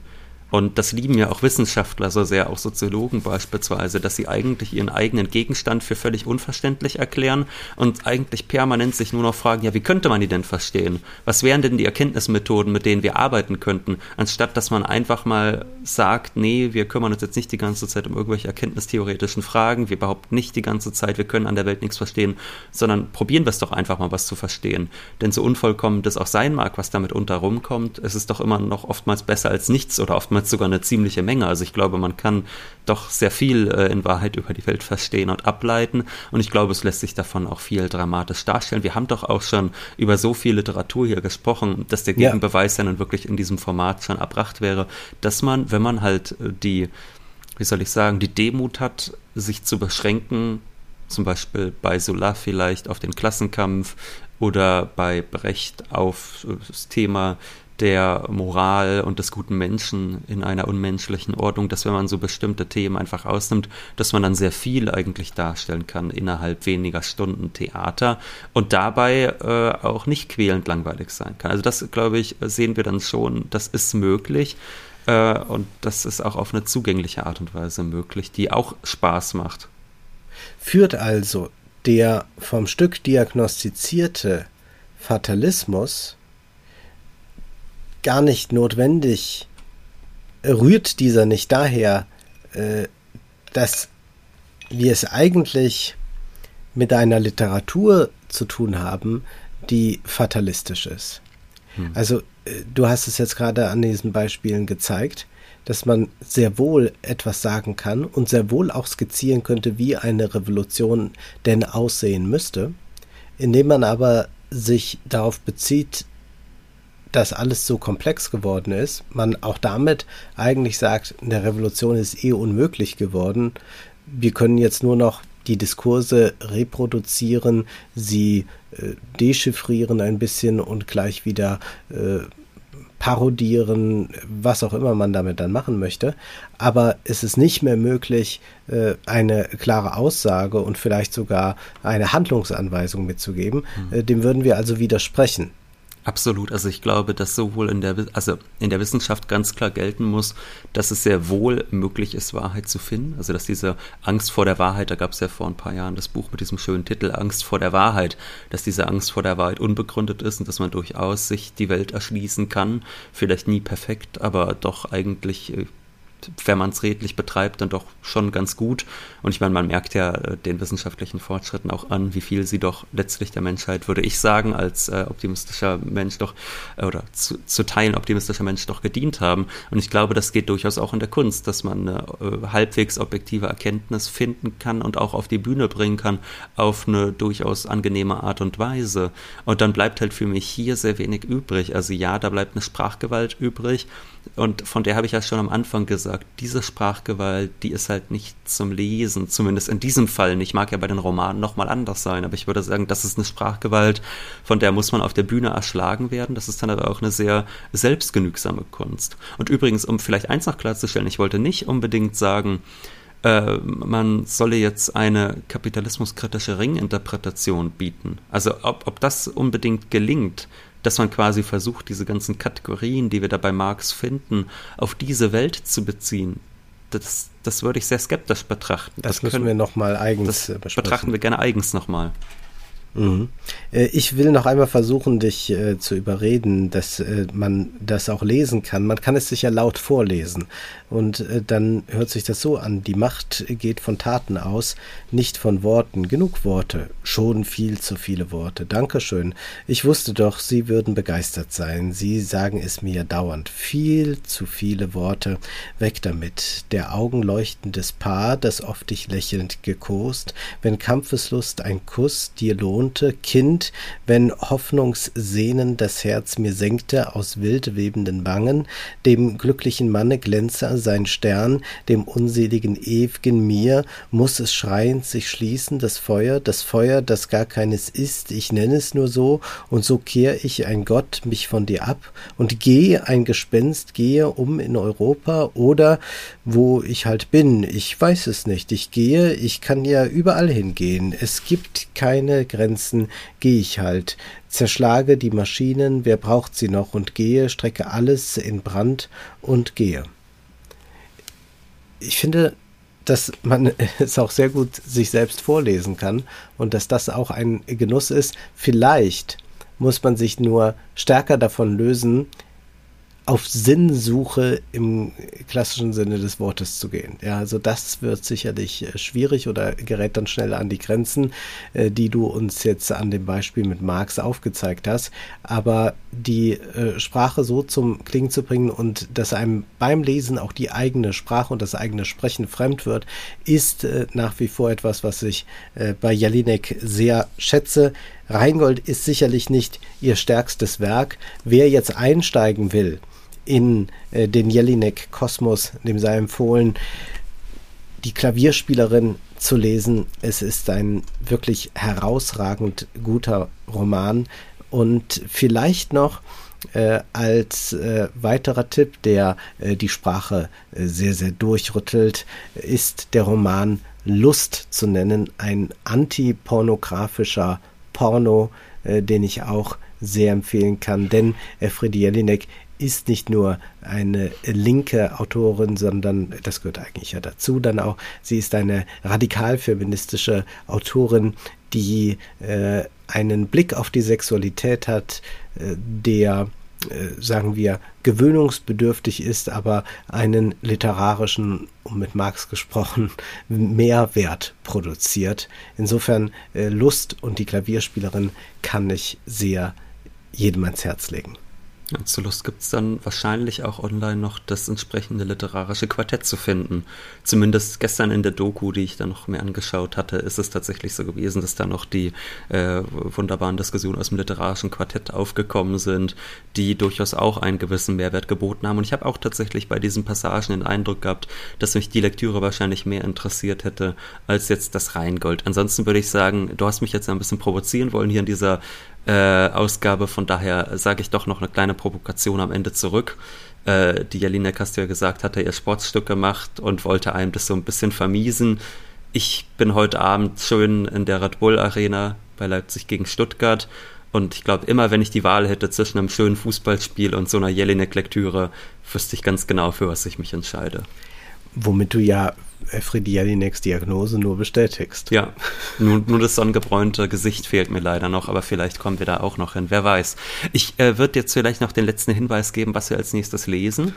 Und das lieben ja auch Wissenschaftler so sehr, auch Soziologen beispielsweise, dass sie eigentlich ihren eigenen Gegenstand für völlig unverständlich erklären und eigentlich permanent sich nur noch fragen, ja, wie könnte man die denn verstehen? Was wären denn die Erkenntnismethoden, mit denen wir arbeiten könnten? Anstatt dass man einfach mal sagt, nee, wir kümmern uns jetzt nicht die ganze Zeit um irgendwelche erkenntnistheoretischen Fragen, wir behaupten nicht die ganze Zeit, wir können an der Welt nichts verstehen, sondern probieren wir es doch einfach mal, was zu verstehen. Denn so unvollkommen das auch sein mag, was damit unter rumkommt, es ist doch immer noch oftmals besser als nichts oder oftmals oftmals sogar eine ziemliche Menge. Also ich glaube, man kann doch sehr viel äh, in Wahrheit über die Welt verstehen und ableiten. Und ich glaube, es lässt sich davon auch viel dramatisch darstellen. Wir haben doch auch schon über so viel Literatur hier gesprochen, dass der Gegenbeweis ja nun wirklich in diesem Format schon erbracht wäre, dass man, wenn man halt äh, die, wie soll ich sagen, die Demut hat, sich zu beschränken, zum Beispiel bei Solar vielleicht auf den Klassenkampf oder bei Brecht auf das Thema der Moral und des guten Menschen in einer unmenschlichen Ordnung, dass wenn man so bestimmte Themen einfach ausnimmt, dass man dann sehr viel eigentlich darstellen kann innerhalb weniger Stunden Theater und dabei äh, auch nicht quälend langweilig sein kann. Also das, glaube ich, sehen wir dann schon, das ist möglich äh, und das ist auch auf eine zugängliche Art und Weise möglich, die auch Spaß macht. Führt also der vom Stück diagnostizierte Fatalismus gar nicht notwendig, rührt dieser nicht daher, äh, dass wir es eigentlich mit einer Literatur zu tun haben, die fatalistisch ist. Hm. Also äh, du hast es jetzt gerade an diesen Beispielen gezeigt, dass man sehr wohl etwas sagen kann und sehr wohl auch skizzieren könnte, wie eine Revolution denn aussehen müsste, indem man aber sich darauf bezieht, dass alles so komplex geworden ist, man auch damit eigentlich sagt, eine Revolution ist eh unmöglich geworden. Wir können jetzt nur noch die Diskurse reproduzieren, sie äh, dechiffrieren ein bisschen und gleich wieder äh, parodieren, was auch immer man damit dann machen möchte. Aber es ist nicht mehr möglich, äh, eine klare Aussage und vielleicht sogar eine Handlungsanweisung mitzugeben. Mhm. Dem würden wir also widersprechen. Absolut. Also ich glaube, dass sowohl in der, also in der Wissenschaft ganz klar gelten muss, dass es sehr wohl möglich ist, Wahrheit zu finden. Also dass diese Angst vor der Wahrheit, da gab es ja vor ein paar Jahren das Buch mit diesem schönen Titel Angst vor der Wahrheit, dass diese Angst vor der Wahrheit unbegründet ist und dass man durchaus sich die Welt erschließen kann. Vielleicht nie perfekt, aber doch eigentlich äh, wenn man es redlich betreibt, dann doch schon ganz gut. Und ich meine, man merkt ja äh, den wissenschaftlichen Fortschritten auch an, wie viel sie doch letztlich der Menschheit, würde ich sagen, als äh, optimistischer Mensch doch, äh, oder zu, zu, Teilen optimistischer Mensch doch gedient haben. Und ich glaube, das geht durchaus auch in der Kunst, dass man eine äh, halbwegs objektive Erkenntnis finden kann und auch auf die Bühne bringen kann, auf eine durchaus angenehme Art und Weise. Und dann bleibt halt für mich hier sehr wenig übrig. Also ja, da bleibt eine Sprachgewalt übrig. Und von der habe ich ja schon am Anfang gesagt, diese Sprachgewalt, die ist halt nicht zum Lesen, zumindest in diesem Fall nicht. Mag ja bei den Romanen nochmal anders sein, aber ich würde sagen, das ist eine Sprachgewalt, von der muss man auf der Bühne erschlagen werden. Das ist dann aber auch eine sehr selbstgenügsame Kunst. Und übrigens, um vielleicht eins noch klarzustellen, ich wollte nicht unbedingt sagen, äh, man solle jetzt eine kapitalismuskritische Ringinterpretation bieten. Also ob, ob das unbedingt gelingt, dass man quasi versucht, diese ganzen Kategorien, die wir da bei Marx finden, auf diese Welt zu beziehen. Das, das würde ich sehr skeptisch betrachten. Das, das müssen können, wir nochmal eigens das äh, besprechen. betrachten wir gerne eigens nochmal. Mhm. Äh, ich will noch einmal versuchen, dich äh, zu überreden, dass äh, man das auch lesen kann. Man kann es sich ja laut vorlesen. Und äh, dann hört sich das so an. Die Macht geht von Taten aus, nicht von Worten. Genug Worte. Schon viel zu viele Worte. Dankeschön. Ich wusste doch, Sie würden begeistert sein. Sie sagen es mir dauernd. Viel zu viele Worte. Weg damit. Der augenleuchtendes Paar, das oft dich lächelnd gekost. Wenn Kampfeslust ein Kuss dir lohnte. Kind, wenn Hoffnungssehnen das Herz mir senkte aus wild webenden Wangen. Dem glücklichen Manne glänze sein Stern, dem unseligen Ew'gen mir, muss es schreiend sich schließen, das Feuer, das Feuer, das gar keines ist, ich nenn es nur so, und so kehr ich, ein Gott, mich von dir ab, und gehe, ein Gespenst, gehe um in Europa, oder wo ich halt bin, ich weiß es nicht, ich gehe, ich kann ja überall hingehen, es gibt keine Grenzen, geh ich halt, zerschlage die Maschinen, wer braucht sie noch, und gehe, strecke alles in Brand und gehe ich finde, dass man es auch sehr gut sich selbst vorlesen kann und dass das auch ein Genuss ist. Vielleicht muss man sich nur stärker davon lösen, auf Sinnsuche im klassischen Sinne des Wortes zu gehen. Ja, also das wird sicherlich äh, schwierig oder gerät dann schnell an die Grenzen, äh, die du uns jetzt an dem Beispiel mit Marx aufgezeigt hast. Aber die äh, Sprache so zum Klingen zu bringen und dass einem beim Lesen auch die eigene Sprache und das eigene Sprechen fremd wird, ist nach wie vor etwas, was ich bei Jelinek sehr schätze. Rheingold ist sicherlich nicht ihr stärkstes Werk. Wer jetzt einsteigen will, in äh, den Jelinek-Kosmos, dem sei empfohlen, die Klavierspielerin zu lesen. Es ist ein wirklich herausragend guter Roman und vielleicht noch äh, als äh, weiterer Tipp, der äh, die Sprache äh, sehr, sehr durchrüttelt, ist der Roman Lust zu nennen, ein antipornografischer Porno, äh, den ich auch sehr empfehlen kann, denn Efred Jelinek ist nicht nur eine linke Autorin, sondern das gehört eigentlich ja dazu dann auch. Sie ist eine radikal feministische Autorin, die äh, einen Blick auf die Sexualität hat, äh, der äh, sagen wir, gewöhnungsbedürftig ist, aber einen literarischen, um mit Marx gesprochen, Mehrwert produziert. Insofern äh, Lust und die Klavierspielerin kann ich sehr jedem ans Herz legen. Zur Lust gibt es dann wahrscheinlich auch online noch das entsprechende literarische Quartett zu finden. Zumindest gestern in der Doku, die ich dann noch mehr angeschaut hatte, ist es tatsächlich so gewesen, dass da noch die äh, wunderbaren Diskussionen aus dem literarischen Quartett aufgekommen sind, die durchaus auch einen gewissen Mehrwert geboten haben. Und ich habe auch tatsächlich bei diesen Passagen den Eindruck gehabt, dass mich die Lektüre wahrscheinlich mehr interessiert hätte als jetzt das Rheingold. Ansonsten würde ich sagen, du hast mich jetzt ein bisschen provozieren wollen hier in dieser äh, Ausgabe. Von daher sage ich doch noch eine kleine Provokation am Ende zurück. Äh, die du ja gesagt, hatte ihr Sportstück gemacht und wollte einem das so ein bisschen vermiesen. Ich bin heute Abend schön in der Red Bull Arena bei Leipzig gegen Stuttgart Und ich glaube, immer wenn ich die Wahl hätte zwischen einem schönen Fußballspiel und so einer Jelinek-Lektüre, wüsste ich ganz genau, für was ich mich entscheide. Womit du ja Elfriede Jelineks Diagnose nur bestätigst. Ja, nur, nur das sonnengebräunte Gesicht fehlt mir leider noch, aber vielleicht kommen wir da auch noch hin, wer weiß. Ich äh, würde jetzt vielleicht noch den letzten Hinweis geben, was wir als nächstes lesen.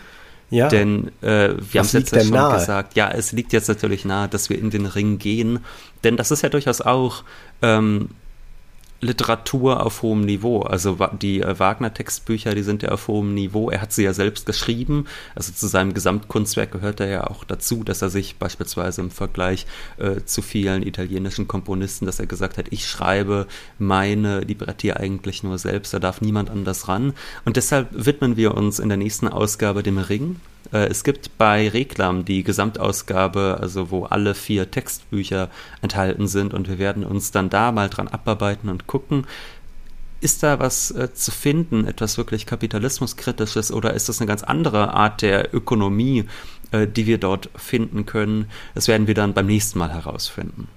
Ja. Denn äh, wir haben es jetzt ja schon nahe? gesagt, ja, es liegt jetzt natürlich nahe, dass wir in den Ring gehen. Denn das ist ja durchaus auch ähm, Literatur auf hohem Niveau. Also die äh, Wagner-Textbücher, die sind ja auf hohem Niveau. Er hat sie ja selbst geschrieben. Also zu seinem Gesamtkunstwerk gehört er ja auch dazu, dass er sich beispielsweise im Vergleich äh, zu vielen italienischen Komponisten, dass er gesagt hat, ich schreibe meine Libretti eigentlich nur selbst, da darf niemand anders ran. Und deshalb widmen wir uns in der nächsten Ausgabe dem Ring. Äh, es gibt bei Reklam die Gesamtausgabe, also wo alle vier Textbücher enthalten sind und wir werden uns dann da mal dran abarbeiten und gucken, ist da was äh, zu finden, etwas wirklich kapitalismuskritisches oder ist das eine ganz andere Art der Ökonomie, äh, die wir dort finden können? Das werden wir dann beim nächsten Mal herausfinden.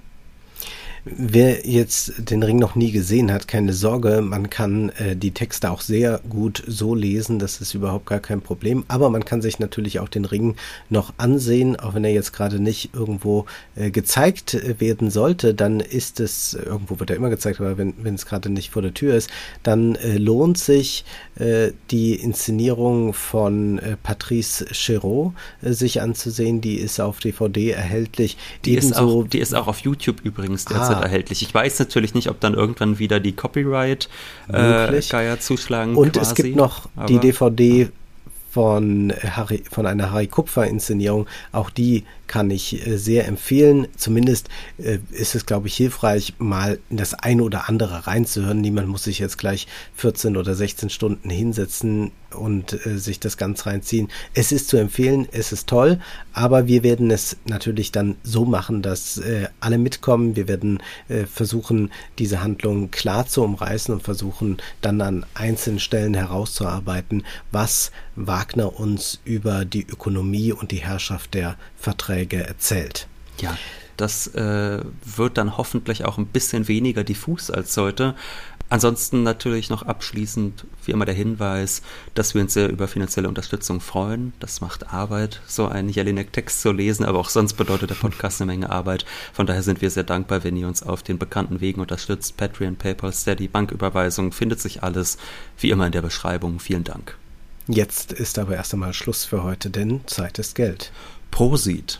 Wer jetzt den Ring noch nie gesehen hat, keine Sorge, man kann äh, die Texte auch sehr gut so lesen, das ist überhaupt gar kein Problem. Aber man kann sich natürlich auch den Ring noch ansehen, auch wenn er jetzt gerade nicht irgendwo äh, gezeigt äh, werden sollte, dann ist es, irgendwo wird er immer gezeigt, aber wenn, wenn es gerade nicht vor der Tür ist, dann äh, lohnt sich äh, die Inszenierung von äh, Patrice Chéreau sich anzusehen. Die ist auf DVD erhältlich. Die, ist auch, die ist auch auf YouTube übrigens derzeit ah, erhältlich. Ich weiß natürlich nicht, ob dann irgendwann wieder die Copyright-Geier äh, zuschlagen. Und quasi, es gibt noch die DVD von, Harry, von einer Harry Kupfer-Inszenierung. Auch die kann ich äh, sehr empfehlen. Zumindest äh, ist es, glaube ich, hilfreich, mal in das eine oder andere reinzuhören. Niemand muss sich jetzt gleich 14 oder 16 Stunden hinsetzen und äh, sich das ganz reinziehen. Es ist zu empfehlen, es ist toll, aber wir werden es natürlich dann so machen, dass alle mitkommen. Wir werden versuchen, diese Handlung klar zu umreißen und versuchen dann an einzelnen Stellen herauszuarbeiten, was Wagner uns über die Ökonomie und die Herrschaft der Verträge erzählt. Ja, das äh, wird dann hoffentlich auch ein bisschen weniger diffus als heute. Ansonsten natürlich noch abschließend, wie immer der Hinweis, dass wir uns sehr über finanzielle Unterstützung freuen. Das macht Arbeit, so einen Jelinek-Text zu lesen, aber auch sonst bedeutet der Podcast eine Menge Arbeit. Von daher sind wir sehr dankbar, wenn ihr uns auf den bekannten Wegen unterstützt. Patreon, PayPal, Steady, Banküberweisung, findet sich alles wie immer in der Beschreibung. Vielen Dank. Jetzt ist aber erst einmal Schluss für heute, denn Zeit ist Geld. Prosit.